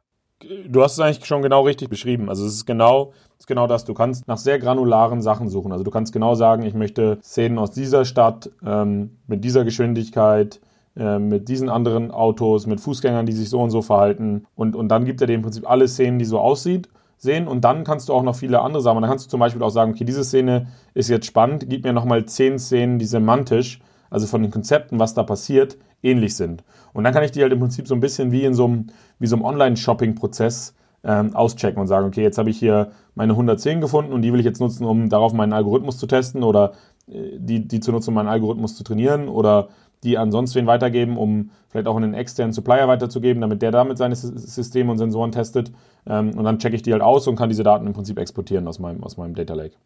Du hast es eigentlich schon genau richtig beschrieben. Also es ist genau, es ist genau das. Du kannst nach sehr granularen Sachen suchen. Also du kannst genau sagen, ich möchte Szenen aus dieser Stadt ähm, mit dieser Geschwindigkeit, äh, mit diesen anderen Autos, mit Fußgängern, die sich so und so verhalten. Und, und dann gibt er dir im Prinzip alle Szenen, die so aussieht sehen und dann kannst du auch noch viele andere Sachen. Dann kannst du zum Beispiel auch sagen, okay, diese Szene ist jetzt spannend, gib mir nochmal zehn Szenen, die semantisch, also von den Konzepten, was da passiert, ähnlich sind. Und dann kann ich die halt im Prinzip so ein bisschen wie in so einem, wie so einem Online-Shopping-Prozess ähm, auschecken und sagen, okay, jetzt habe ich hier meine 110 gefunden und die will ich jetzt nutzen, um darauf meinen Algorithmus zu testen oder äh, die, die zu nutzen, um meinen Algorithmus zu trainieren oder die ansonsten weitergeben, um vielleicht auch einen externen Supplier weiterzugeben, damit der damit seine Systeme und Sensoren testet. Ähm, und dann checke ich die halt aus und kann diese Daten im Prinzip exportieren aus meinem, aus meinem Data Lake.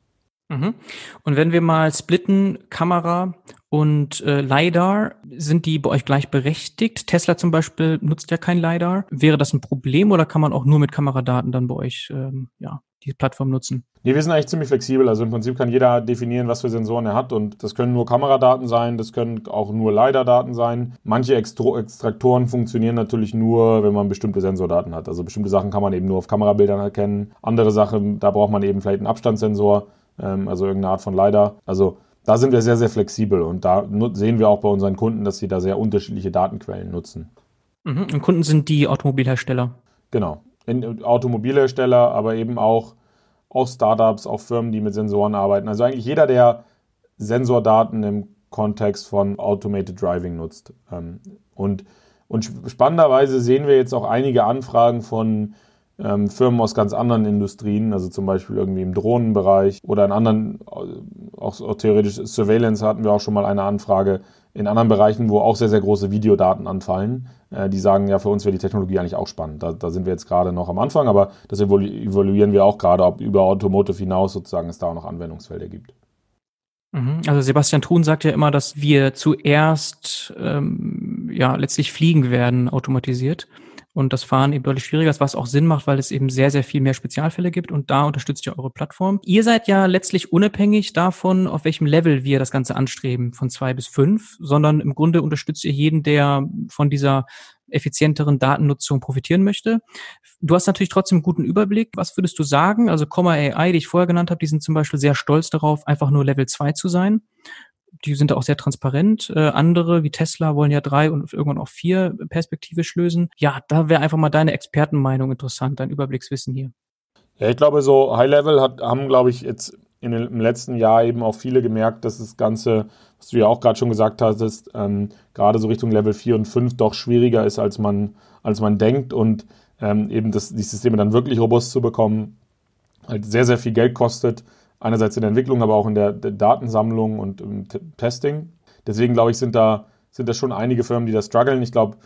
Mhm. Und wenn wir mal splitten, Kamera und äh, LiDAR, sind die bei euch gleichberechtigt? Tesla zum Beispiel nutzt ja kein LiDAR. Wäre das ein Problem oder kann man auch nur mit Kameradaten dann bei euch ähm, ja, die Plattform nutzen? Nee, wir sind eigentlich ziemlich flexibel. Also im Prinzip kann jeder definieren, was für Sensoren er hat. Und das können nur Kameradaten sein, das können auch nur LiDAR-Daten sein. Manche Extro Extraktoren funktionieren natürlich nur, wenn man bestimmte Sensordaten hat. Also bestimmte Sachen kann man eben nur auf Kamerabildern erkennen. Andere Sachen, da braucht man eben vielleicht einen Abstandssensor, ähm, also irgendeine Art von LiDAR. Also da sind wir sehr, sehr flexibel und da sehen wir auch bei unseren Kunden, dass sie da sehr unterschiedliche Datenquellen nutzen. Mhm. Und Kunden sind die Automobilhersteller. Genau. Automobilhersteller, aber eben auch, auch Startups, auch Firmen, die mit Sensoren arbeiten. Also eigentlich jeder, der Sensordaten im Kontext von Automated Driving nutzt. Ähm, und, und spannenderweise sehen wir jetzt auch einige Anfragen von ähm, Firmen aus ganz anderen Industrien, also zum Beispiel irgendwie im Drohnenbereich oder in anderen, äh, auch, auch theoretisch Surveillance hatten wir auch schon mal eine Anfrage in anderen Bereichen, wo auch sehr, sehr große Videodaten anfallen. Äh, die sagen, ja, für uns wäre die Technologie eigentlich auch spannend. Da, da sind wir jetzt gerade noch am Anfang, aber das evaluieren wir auch gerade, ob über Automotive hinaus sozusagen es da auch noch Anwendungsfelder gibt. Mhm. Also Sebastian Thun sagt ja immer, dass wir zuerst ähm, ja letztlich fliegen werden automatisiert und das Fahren eben deutlich schwieriger ist, was auch Sinn macht, weil es eben sehr, sehr viel mehr Spezialfälle gibt und da unterstützt ja eure Plattform. Ihr seid ja letztlich unabhängig davon, auf welchem Level wir das Ganze anstreben, von zwei bis fünf, sondern im Grunde unterstützt ihr jeden, der von dieser effizienteren Datennutzung profitieren möchte. Du hast natürlich trotzdem einen guten Überblick. Was würdest du sagen? Also Comma AI, die ich vorher genannt habe, die sind zum Beispiel sehr stolz darauf, einfach nur Level 2 zu sein. Die sind auch sehr transparent. Äh, andere wie Tesla wollen ja drei und irgendwann auch vier perspektivisch lösen. Ja, da wäre einfach mal deine Expertenmeinung interessant, dein Überblickswissen hier. Ja, ich glaube, so High Level hat, haben, glaube ich, jetzt in den, im letzten Jahr eben auch viele gemerkt, dass das Ganze, was du ja auch gerade schon gesagt hast, ähm, gerade so Richtung Level 4 und 5 doch schwieriger ist, als man, als man denkt und ähm, eben das, die Systeme dann wirklich robust zu bekommen, halt sehr, sehr viel Geld kostet. Einerseits in der Entwicklung, aber auch in der, der Datensammlung und im Testing. Deswegen glaube ich, sind da, sind da schon einige Firmen, die da strugglen. Ich glaube,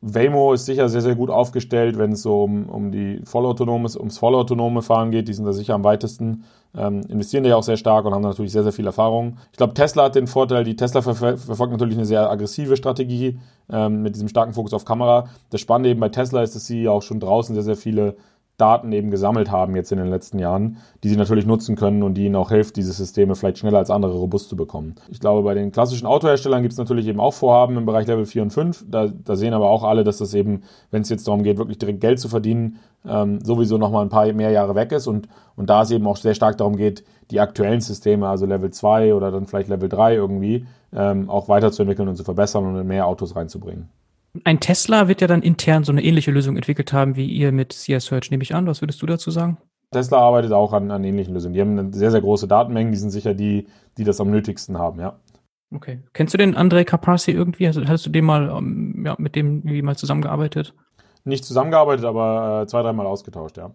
Waymo ist sicher sehr, sehr gut aufgestellt, wenn es so um, um die vollautonomes, ums vollautonome Fahren geht. Die sind da sicher am weitesten, ähm, investieren da ja auch sehr stark und haben natürlich sehr, sehr viel Erfahrung. Ich glaube, Tesla hat den Vorteil, die Tesla ver verfolgt natürlich eine sehr aggressive Strategie ähm, mit diesem starken Fokus auf Kamera. Das Spannende eben bei Tesla ist, dass sie auch schon draußen sehr, sehr viele Daten eben gesammelt haben jetzt in den letzten Jahren, die sie natürlich nutzen können und die ihnen auch hilft, diese Systeme vielleicht schneller als andere robust zu bekommen. Ich glaube, bei den klassischen Autoherstellern gibt es natürlich eben auch Vorhaben im Bereich Level 4 und 5. Da, da sehen aber auch alle, dass das eben, wenn es jetzt darum geht, wirklich direkt Geld zu verdienen, ähm, sowieso nochmal ein paar mehr Jahre weg ist und, und da es eben auch sehr stark darum geht, die aktuellen Systeme, also Level 2 oder dann vielleicht Level 3 irgendwie, ähm, auch weiterzuentwickeln und zu verbessern und in mehr Autos reinzubringen. Ein Tesla wird ja dann intern so eine ähnliche Lösung entwickelt haben wie ihr mit CS Search, nehme ich an. Was würdest du dazu sagen? Tesla arbeitet auch an, an ähnlichen Lösungen. Die haben sehr, sehr große Datenmengen, die sind sicher die, die das am nötigsten haben, ja. Okay. Kennst du den Andrei Caprasi irgendwie? Hast, hast du den mal, ähm, ja, mit dem irgendwie mal zusammengearbeitet? Nicht zusammengearbeitet, aber äh, zwei, dreimal ausgetauscht, ja.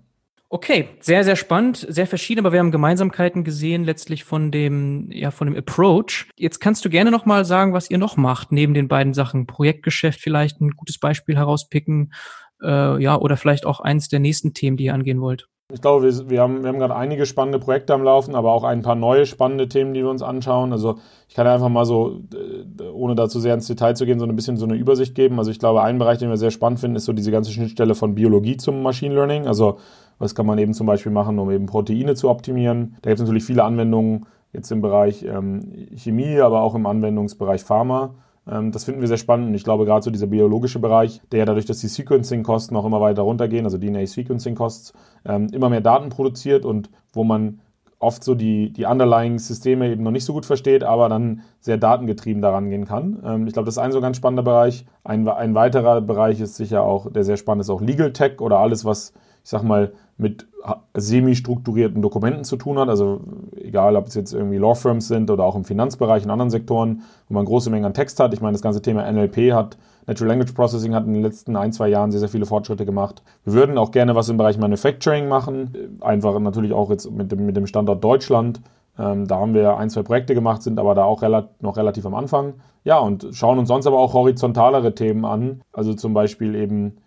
Okay, sehr, sehr spannend, sehr verschieden, aber wir haben Gemeinsamkeiten gesehen, letztlich von dem, ja, von dem Approach. Jetzt kannst du gerne nochmal sagen, was ihr noch macht, neben den beiden Sachen. Projektgeschäft vielleicht ein gutes Beispiel herauspicken, äh, ja, oder vielleicht auch eins der nächsten Themen, die ihr angehen wollt. Ich glaube, wir, wir haben, wir haben gerade einige spannende Projekte am Laufen, aber auch ein paar neue spannende Themen, die wir uns anschauen. Also ich kann einfach mal so, äh, ohne dazu sehr ins Detail zu gehen, so ein bisschen so eine Übersicht geben. Also ich glaube, ein Bereich, den wir sehr spannend finden, ist so diese ganze Schnittstelle von Biologie zum Machine Learning. Also was kann man eben zum Beispiel machen, um eben Proteine zu optimieren? Da gibt es natürlich viele Anwendungen jetzt im Bereich ähm, Chemie, aber auch im Anwendungsbereich Pharma. Ähm, das finden wir sehr spannend und ich glaube gerade so dieser biologische Bereich, der ja dadurch, dass die Sequencing-Kosten auch immer weiter runtergehen, also DNA-Sequencing-Costs, ähm, immer mehr Daten produziert und wo man oft so die, die Underlying-Systeme eben noch nicht so gut versteht, aber dann sehr datengetrieben daran gehen kann. Ähm, ich glaube, das ist ein so ganz spannender Bereich. Ein, ein weiterer Bereich ist sicher auch, der sehr spannend ist, auch Legal Tech oder alles, was ich sag mal, mit semi-strukturierten Dokumenten zu tun hat. Also egal, ob es jetzt irgendwie Law Firms sind oder auch im Finanzbereich und anderen Sektoren, wo man große Mengen an Text hat. Ich meine, das ganze Thema NLP hat, Natural Language Processing hat in den letzten ein, zwei Jahren sehr, sehr viele Fortschritte gemacht. Wir würden auch gerne was im Bereich Manufacturing machen. Einfach natürlich auch jetzt mit dem, mit dem Standort Deutschland. Ähm, da haben wir ein, zwei Projekte gemacht, sind aber da auch rel noch relativ am Anfang. Ja, und schauen uns sonst aber auch horizontalere Themen an. Also zum Beispiel eben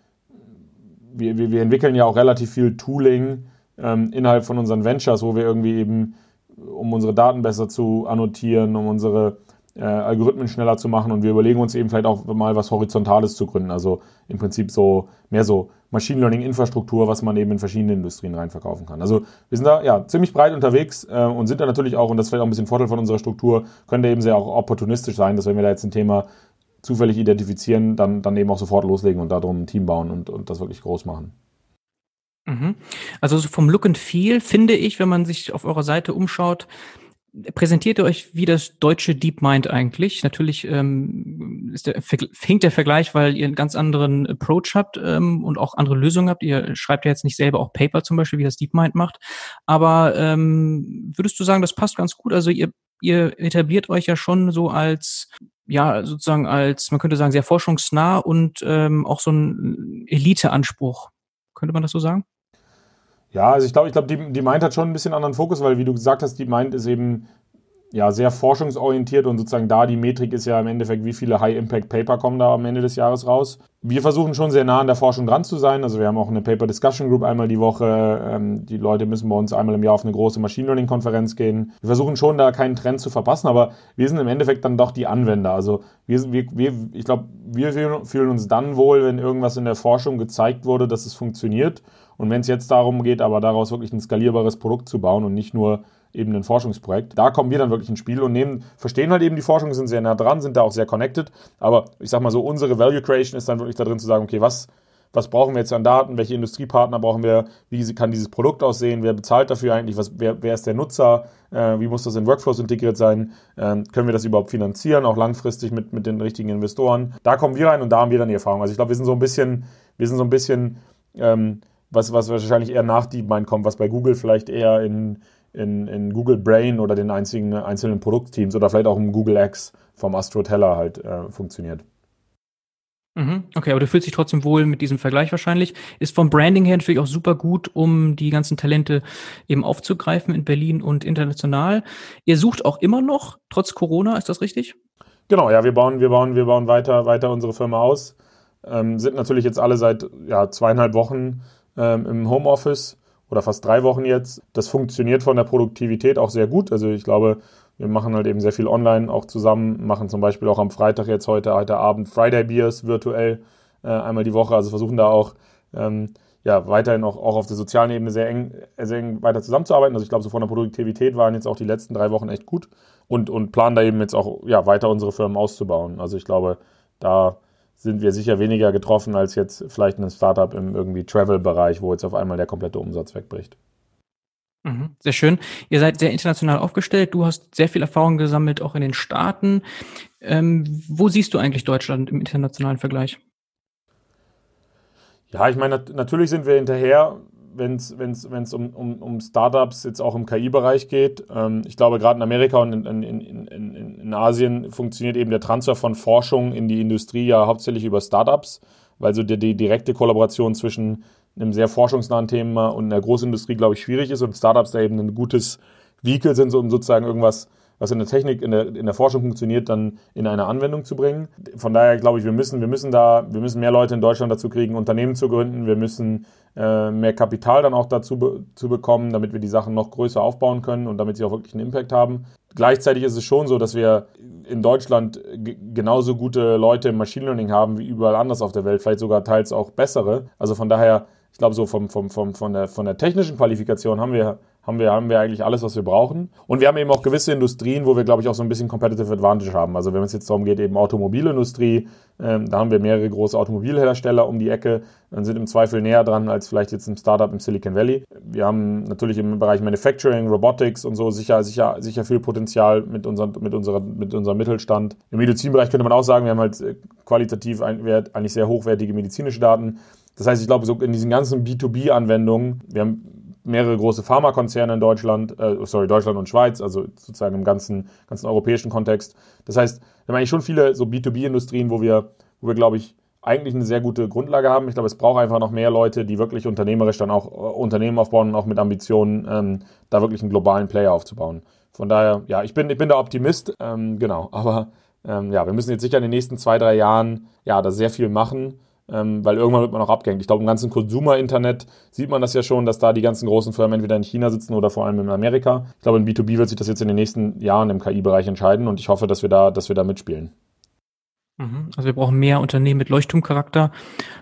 wir, wir, entwickeln ja auch relativ viel Tooling ähm, innerhalb von unseren Ventures, wo wir irgendwie eben, um unsere Daten besser zu annotieren, um unsere äh, Algorithmen schneller zu machen und wir überlegen uns eben vielleicht auch mal was Horizontales zu gründen. Also im Prinzip so mehr so Machine Learning Infrastruktur, was man eben in verschiedene Industrien reinverkaufen kann. Also wir sind da ja ziemlich breit unterwegs äh, und sind da natürlich auch, und das ist vielleicht auch ein bisschen Vorteil von unserer Struktur, können da eben sehr auch opportunistisch sein, dass wenn wir da jetzt ein Thema zufällig identifizieren, dann, dann eben auch sofort loslegen und darum ein Team bauen und, und das wirklich groß machen. Mhm. Also vom Look and Feel finde ich, wenn man sich auf eurer Seite umschaut, präsentiert ihr euch wie das deutsche DeepMind eigentlich. Natürlich ähm, ist der, hinkt der Vergleich, weil ihr einen ganz anderen Approach habt ähm, und auch andere Lösungen habt. Ihr schreibt ja jetzt nicht selber auch Paper zum Beispiel, wie das DeepMind macht. Aber ähm, würdest du sagen, das passt ganz gut? Also ihr, ihr etabliert euch ja schon so als ja, sozusagen als, man könnte sagen, sehr forschungsnah und ähm, auch so ein Elite-Anspruch. Könnte man das so sagen? Ja, also ich glaube, ich glaube, die, die Mind hat schon ein bisschen anderen Fokus, weil wie du gesagt hast, die Mind ist eben ja, sehr forschungsorientiert und sozusagen da die Metrik ist ja im Endeffekt, wie viele High-Impact-Paper kommen da am Ende des Jahres raus. Wir versuchen schon sehr nah an der Forschung dran zu sein. Also wir haben auch eine Paper Discussion Group einmal die Woche. Ähm, die Leute müssen bei uns einmal im Jahr auf eine große Machine Learning Konferenz gehen. Wir versuchen schon da keinen Trend zu verpassen, aber wir sind im Endeffekt dann doch die Anwender. Also wir, wir, wir ich glaube, wir fühlen uns dann wohl, wenn irgendwas in der Forschung gezeigt wurde, dass es funktioniert. Und wenn es jetzt darum geht, aber daraus wirklich ein skalierbares Produkt zu bauen und nicht nur eben ein Forschungsprojekt. Da kommen wir dann wirklich ins Spiel und nehmen, verstehen halt eben die Forschung, sind sehr nah dran, sind da auch sehr connected. Aber ich sag mal so, unsere Value Creation ist dann wirklich da drin zu sagen, okay, was, was brauchen wir jetzt an Daten, welche Industriepartner brauchen wir, wie kann dieses Produkt aussehen, wer bezahlt dafür eigentlich, was, wer, wer ist der Nutzer, äh, wie muss das in Workflows integriert sein, äh, können wir das überhaupt finanzieren, auch langfristig mit, mit den richtigen Investoren. Da kommen wir rein und da haben wir dann die Erfahrung. Also ich glaube, wir sind so ein bisschen, wir sind so ein bisschen, ähm, was, was wahrscheinlich eher nach DeepMind kommt, was bei Google vielleicht eher in, in, in Google Brain oder den einzigen, einzelnen Produktteams oder vielleicht auch im Google X vom Astro Teller halt äh, funktioniert. Mhm. Okay, aber du fühlst dich trotzdem wohl mit diesem Vergleich wahrscheinlich. Ist vom Branding her natürlich auch super gut, um die ganzen Talente eben aufzugreifen in Berlin und international. Ihr sucht auch immer noch, trotz Corona, ist das richtig? Genau, ja, wir bauen, wir bauen, wir bauen weiter, weiter unsere Firma aus. Ähm, sind natürlich jetzt alle seit ja, zweieinhalb Wochen ähm, im Homeoffice oder fast drei Wochen jetzt. Das funktioniert von der Produktivität auch sehr gut. Also ich glaube, wir machen halt eben sehr viel online auch zusammen, machen zum Beispiel auch am Freitag jetzt heute, heute Abend Friday Beers virtuell äh, einmal die Woche. Also versuchen da auch ähm, ja, weiterhin auch, auch auf der sozialen Ebene sehr eng, sehr eng weiter zusammenzuarbeiten. Also ich glaube, so von der Produktivität waren jetzt auch die letzten drei Wochen echt gut und, und planen da eben jetzt auch ja, weiter unsere Firmen auszubauen. Also ich glaube, da sind wir sicher weniger getroffen als jetzt vielleicht ein Startup im irgendwie Travel-Bereich, wo jetzt auf einmal der komplette Umsatz wegbricht. Mhm, sehr schön. Ihr seid sehr international aufgestellt. Du hast sehr viel Erfahrung gesammelt, auch in den Staaten. Ähm, wo siehst du eigentlich Deutschland im internationalen Vergleich? Ja, ich meine, natürlich sind wir hinterher, wenn es um, um, um Startups jetzt auch im KI-Bereich geht. Ähm, ich glaube, gerade in Amerika und in, in, in, in, Asien funktioniert eben der Transfer von Forschung in die Industrie ja hauptsächlich über Startups, weil so die, die direkte Kollaboration zwischen einem sehr forschungsnahen Thema und in der Großindustrie, glaube ich, schwierig ist und Startups da eben ein gutes Vehikel sind, um sozusagen irgendwas, was in der Technik, in der, in der Forschung funktioniert, dann in eine Anwendung zu bringen. Von daher glaube ich, wir müssen, wir müssen da, wir müssen mehr Leute in Deutschland dazu kriegen, Unternehmen zu gründen. Wir müssen äh, mehr Kapital dann auch dazu be zu bekommen, damit wir die Sachen noch größer aufbauen können und damit sie auch wirklich einen Impact haben. Gleichzeitig ist es schon so, dass wir in Deutschland genauso gute Leute im Machine Learning haben wie überall anders auf der Welt, vielleicht sogar teils auch bessere. Also von daher ich glaube, so vom, vom, vom, von, der, von der technischen Qualifikation haben wir, haben, wir, haben wir eigentlich alles, was wir brauchen. Und wir haben eben auch gewisse Industrien, wo wir, glaube ich, auch so ein bisschen Competitive Advantage haben. Also wenn es jetzt darum geht, eben Automobilindustrie, ähm, da haben wir mehrere große Automobilhersteller um die Ecke und sind im Zweifel näher dran als vielleicht jetzt ein Startup im Silicon Valley. Wir haben natürlich im Bereich Manufacturing, Robotics und so sicher, sicher, sicher viel Potenzial mit, unseren, mit, unserer, mit unserem Mittelstand. Im Medizinbereich könnte man auch sagen, wir haben halt äh, qualitativ eigentlich sehr hochwertige medizinische Daten. Das heißt, ich glaube, so in diesen ganzen B2B-Anwendungen, wir haben mehrere große Pharmakonzerne in Deutschland, äh, sorry, Deutschland und Schweiz, also sozusagen im ganzen, ganzen europäischen Kontext. Das heißt, wir haben eigentlich schon viele so B2B-Industrien, wo wir, wo wir, glaube ich, eigentlich eine sehr gute Grundlage haben. Ich glaube, es braucht einfach noch mehr Leute, die wirklich unternehmerisch dann auch äh, Unternehmen aufbauen und auch mit Ambitionen, ähm, da wirklich einen globalen Player aufzubauen. Von daher, ja, ich bin, ich bin der Optimist, ähm, genau. Aber ähm, ja, wir müssen jetzt sicher in den nächsten zwei, drei Jahren ja da sehr viel machen ähm, weil irgendwann wird man auch abgehängt. Ich glaube, im ganzen Consumer-Internet sieht man das ja schon, dass da die ganzen großen Firmen entweder in China sitzen oder vor allem in Amerika. Ich glaube, in B2B wird sich das jetzt in den nächsten Jahren im KI-Bereich entscheiden und ich hoffe, dass wir da, dass wir da mitspielen. Mhm. Also wir brauchen mehr Unternehmen mit Leuchtturmcharakter,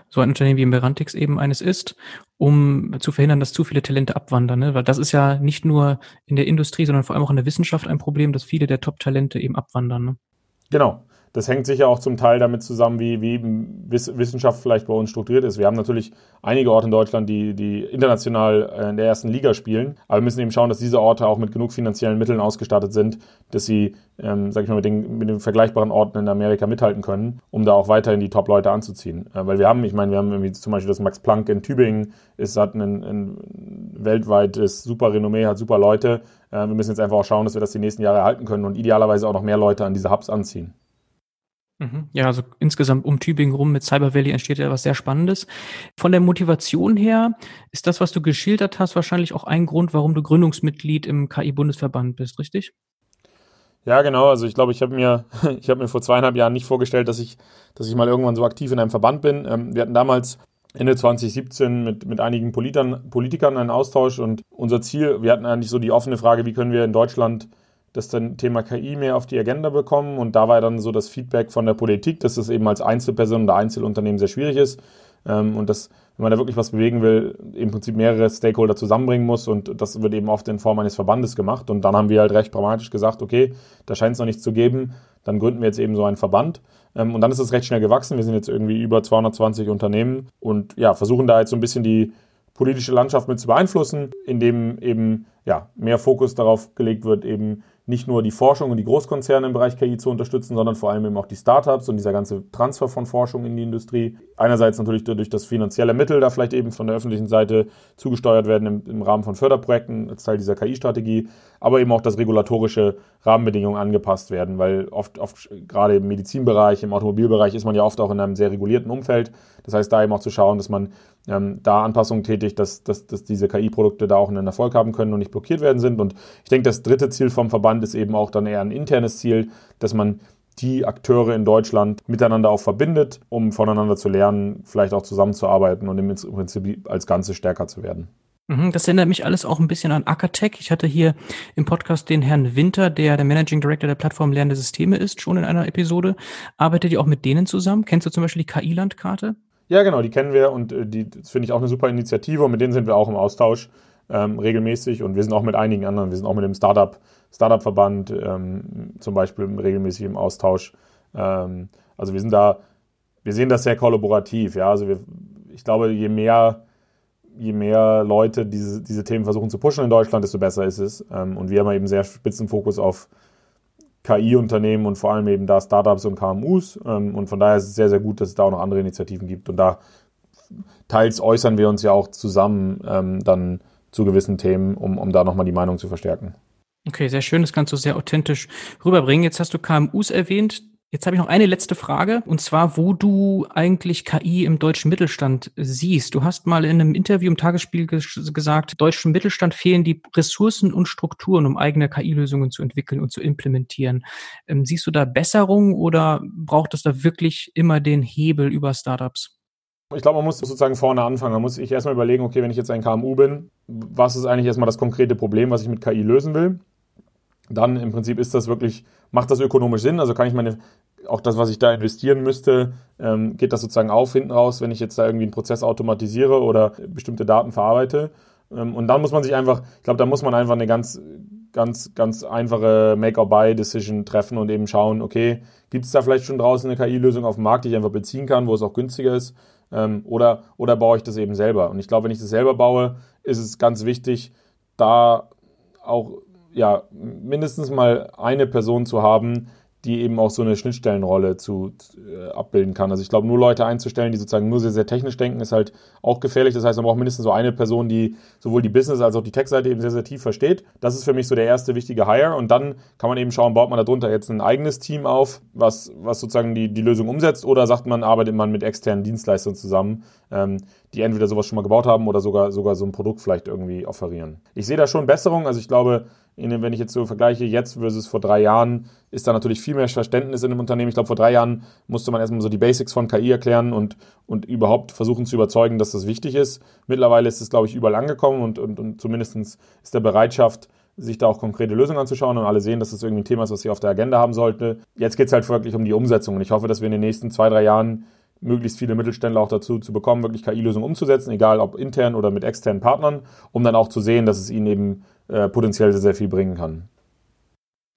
so ein Unternehmen wie Merantix eben eines ist, um zu verhindern, dass zu viele Talente abwandern. Ne? Weil das ist ja nicht nur in der Industrie, sondern vor allem auch in der Wissenschaft ein Problem, dass viele der Top-Talente eben abwandern. Ne? Genau das hängt sicher auch zum Teil damit zusammen, wie, wie Wissenschaft vielleicht bei uns strukturiert ist. Wir haben natürlich einige Orte in Deutschland, die, die international äh, in der ersten Liga spielen, aber wir müssen eben schauen, dass diese Orte auch mit genug finanziellen Mitteln ausgestattet sind, dass sie, ähm, sag ich mal, mit den, mit den vergleichbaren Orten in Amerika mithalten können, um da auch weiterhin die Top-Leute anzuziehen. Äh, weil wir haben, ich meine, wir haben irgendwie zum Beispiel das Max Planck in Tübingen, ist, hat ein, ein weltweites super Renommee, hat super Leute. Äh, wir müssen jetzt einfach auch schauen, dass wir das die nächsten Jahre erhalten können und idealerweise auch noch mehr Leute an diese Hubs anziehen. Mhm. Ja, also insgesamt um Tübingen rum mit Cyber Valley entsteht ja was sehr Spannendes. Von der Motivation her ist das, was du geschildert hast, wahrscheinlich auch ein Grund, warum du Gründungsmitglied im KI-Bundesverband bist, richtig? Ja, genau. Also ich glaube, ich habe mir, <laughs> ich mir vor zweieinhalb Jahren nicht vorgestellt, dass ich, dass ich mal irgendwann so aktiv in einem Verband bin. Ähm, wir hatten damals Ende 2017 mit, mit einigen Politikern, Politikern einen Austausch und unser Ziel, wir hatten eigentlich so die offene Frage, wie können wir in Deutschland das dann Thema KI mehr auf die Agenda bekommen. Und da war dann so das Feedback von der Politik, dass es eben als Einzelperson oder Einzelunternehmen sehr schwierig ist. Ähm, und das wenn man da wirklich was bewegen will, im Prinzip mehrere Stakeholder zusammenbringen muss und das wird eben oft in Form eines Verbandes gemacht. Und dann haben wir halt recht pragmatisch gesagt, okay, da scheint es noch nichts zu geben, dann gründen wir jetzt eben so einen Verband. Ähm, und dann ist es recht schnell gewachsen. Wir sind jetzt irgendwie über 220 Unternehmen und ja, versuchen da jetzt so ein bisschen die politische Landschaft mit zu beeinflussen, indem eben ja, mehr Fokus darauf gelegt wird, eben nicht nur die Forschung und die Großkonzerne im Bereich KI zu unterstützen, sondern vor allem eben auch die Startups und dieser ganze Transfer von Forschung in die Industrie. Einerseits natürlich durch das finanzielle Mittel, da vielleicht eben von der öffentlichen Seite zugesteuert werden im, im Rahmen von Förderprojekten als Teil dieser KI-Strategie, aber eben auch, dass regulatorische Rahmenbedingungen angepasst werden, weil oft, oft gerade im Medizinbereich, im Automobilbereich ist man ja oft auch in einem sehr regulierten Umfeld. Das heißt, da eben auch zu schauen, dass man ähm, da Anpassungen tätigt, dass, dass, dass diese KI-Produkte da auch einen Erfolg haben können und nicht blockiert werden sind. Und ich denke, das dritte Ziel vom Verband ist eben auch dann eher ein internes Ziel, dass man die Akteure in Deutschland miteinander auch verbindet, um voneinander zu lernen, vielleicht auch zusammenzuarbeiten und im Prinzip als Ganze stärker zu werden. Mhm, das erinnert mich alles auch ein bisschen an Acatech. Ich hatte hier im Podcast den Herrn Winter, der der Managing Director der Plattform Lernende Systeme ist, schon in einer Episode. Arbeitet ihr auch mit denen zusammen? Kennst du zum Beispiel die KI-Landkarte? Ja, genau, die kennen wir und äh, die finde ich auch eine super Initiative und mit denen sind wir auch im Austausch ähm, regelmäßig und wir sind auch mit einigen anderen, wir sind auch mit dem Startup, Startup-Verband ähm, zum Beispiel regelmäßig im Austausch. Ähm, also wir sind da, wir sehen das sehr kollaborativ, ja. Also wir, ich glaube, je mehr, je mehr Leute diese, diese Themen versuchen zu pushen in Deutschland, desto besser ist es. Ähm, und wir haben eben sehr spitzen Fokus auf KI-Unternehmen und vor allem eben da Startups und KMUs. Ähm, und von daher ist es sehr, sehr gut, dass es da auch noch andere Initiativen gibt. Und da teils äußern wir uns ja auch zusammen ähm, dann zu gewissen Themen, um, um da nochmal die Meinung zu verstärken. Okay, sehr schön. Das kannst du sehr authentisch rüberbringen. Jetzt hast du KMUs erwähnt. Jetzt habe ich noch eine letzte Frage, und zwar, wo du eigentlich KI im deutschen Mittelstand siehst. Du hast mal in einem Interview im Tagesspiel ges gesagt, deutschen Mittelstand fehlen die Ressourcen und Strukturen, um eigene KI-Lösungen zu entwickeln und zu implementieren. Ähm, siehst du da Besserung oder braucht es da wirklich immer den Hebel über Startups? Ich glaube, man muss sozusagen vorne anfangen. Da muss ich erstmal überlegen, okay, wenn ich jetzt ein KMU bin, was ist eigentlich erstmal das konkrete Problem, was ich mit KI lösen will? Dann im Prinzip ist das wirklich, macht das ökonomisch Sinn? Also kann ich meine, auch das, was ich da investieren müsste, ähm, geht das sozusagen auf hinten raus, wenn ich jetzt da irgendwie einen Prozess automatisiere oder bestimmte Daten verarbeite. Ähm, und dann muss man sich einfach, ich glaube, da muss man einfach eine ganz, ganz, ganz einfache Make-or-Buy-Decision treffen und eben schauen, okay, gibt es da vielleicht schon draußen eine KI-Lösung auf dem Markt, die ich einfach beziehen kann, wo es auch günstiger ist? Ähm, oder, oder baue ich das eben selber? Und ich glaube, wenn ich das selber baue, ist es ganz wichtig, da auch ja, mindestens mal eine Person zu haben, die eben auch so eine Schnittstellenrolle zu, äh, abbilden kann. Also ich glaube, nur Leute einzustellen, die sozusagen nur sehr, sehr technisch denken, ist halt auch gefährlich. Das heißt, man braucht mindestens so eine Person, die sowohl die Business- als auch die Tech-Seite eben sehr, sehr tief versteht. Das ist für mich so der erste wichtige Hire. Und dann kann man eben schauen, baut man darunter jetzt ein eigenes Team auf, was, was sozusagen die, die Lösung umsetzt, oder sagt man, arbeitet man mit externen Dienstleistern zusammen, ähm, die entweder sowas schon mal gebaut haben oder sogar, sogar so ein Produkt vielleicht irgendwie offerieren. Ich sehe da schon Besserung. Also ich glaube, in, wenn ich jetzt so vergleiche, jetzt versus vor drei Jahren, ist da natürlich viel mehr Verständnis in dem Unternehmen. Ich glaube, vor drei Jahren musste man erstmal so die Basics von KI erklären und, und überhaupt versuchen zu überzeugen, dass das wichtig ist. Mittlerweile ist es, glaube ich, überall angekommen und, und, und zumindest ist der Bereitschaft, sich da auch konkrete Lösungen anzuschauen und alle sehen, dass das irgendwie ein Thema ist, was sie auf der Agenda haben sollte. Jetzt geht es halt wirklich um die Umsetzung und ich hoffe, dass wir in den nächsten zwei, drei Jahren möglichst viele Mittelständler auch dazu zu bekommen, wirklich KI-Lösungen umzusetzen, egal ob intern oder mit externen Partnern, um dann auch zu sehen, dass es ihnen eben äh, potenziell sehr, sehr viel bringen kann.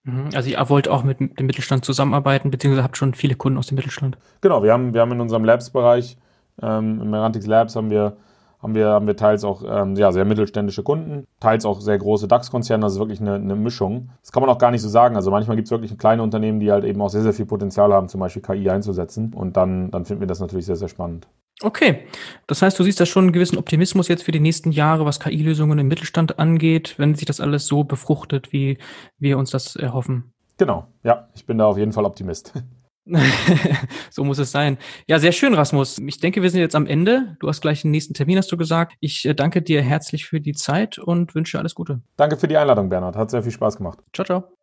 Mhm. Also ihr wollt auch mit dem Mittelstand zusammenarbeiten, beziehungsweise habt schon viele Kunden aus dem Mittelstand. Genau, wir haben, wir haben in unserem Labs-Bereich, ähm, im Merantix Labs haben wir haben wir, haben wir teils auch ähm, ja, sehr mittelständische Kunden, teils auch sehr große DAX-Konzerne, das ist wirklich eine, eine Mischung. Das kann man auch gar nicht so sagen. Also manchmal gibt es wirklich kleine Unternehmen, die halt eben auch sehr, sehr viel Potenzial haben, zum Beispiel KI einzusetzen. Und dann, dann finden wir das natürlich sehr, sehr spannend. Okay, das heißt, du siehst da schon einen gewissen Optimismus jetzt für die nächsten Jahre, was KI-Lösungen im Mittelstand angeht, wenn sich das alles so befruchtet, wie wir uns das erhoffen. Genau, ja, ich bin da auf jeden Fall Optimist. <laughs> <laughs> so muss es sein. Ja, sehr schön, Rasmus. Ich denke, wir sind jetzt am Ende. Du hast gleich den nächsten Termin, hast du gesagt. Ich äh, danke dir herzlich für die Zeit und wünsche alles Gute. Danke für die Einladung, Bernhard. Hat sehr viel Spaß gemacht. Ciao, ciao.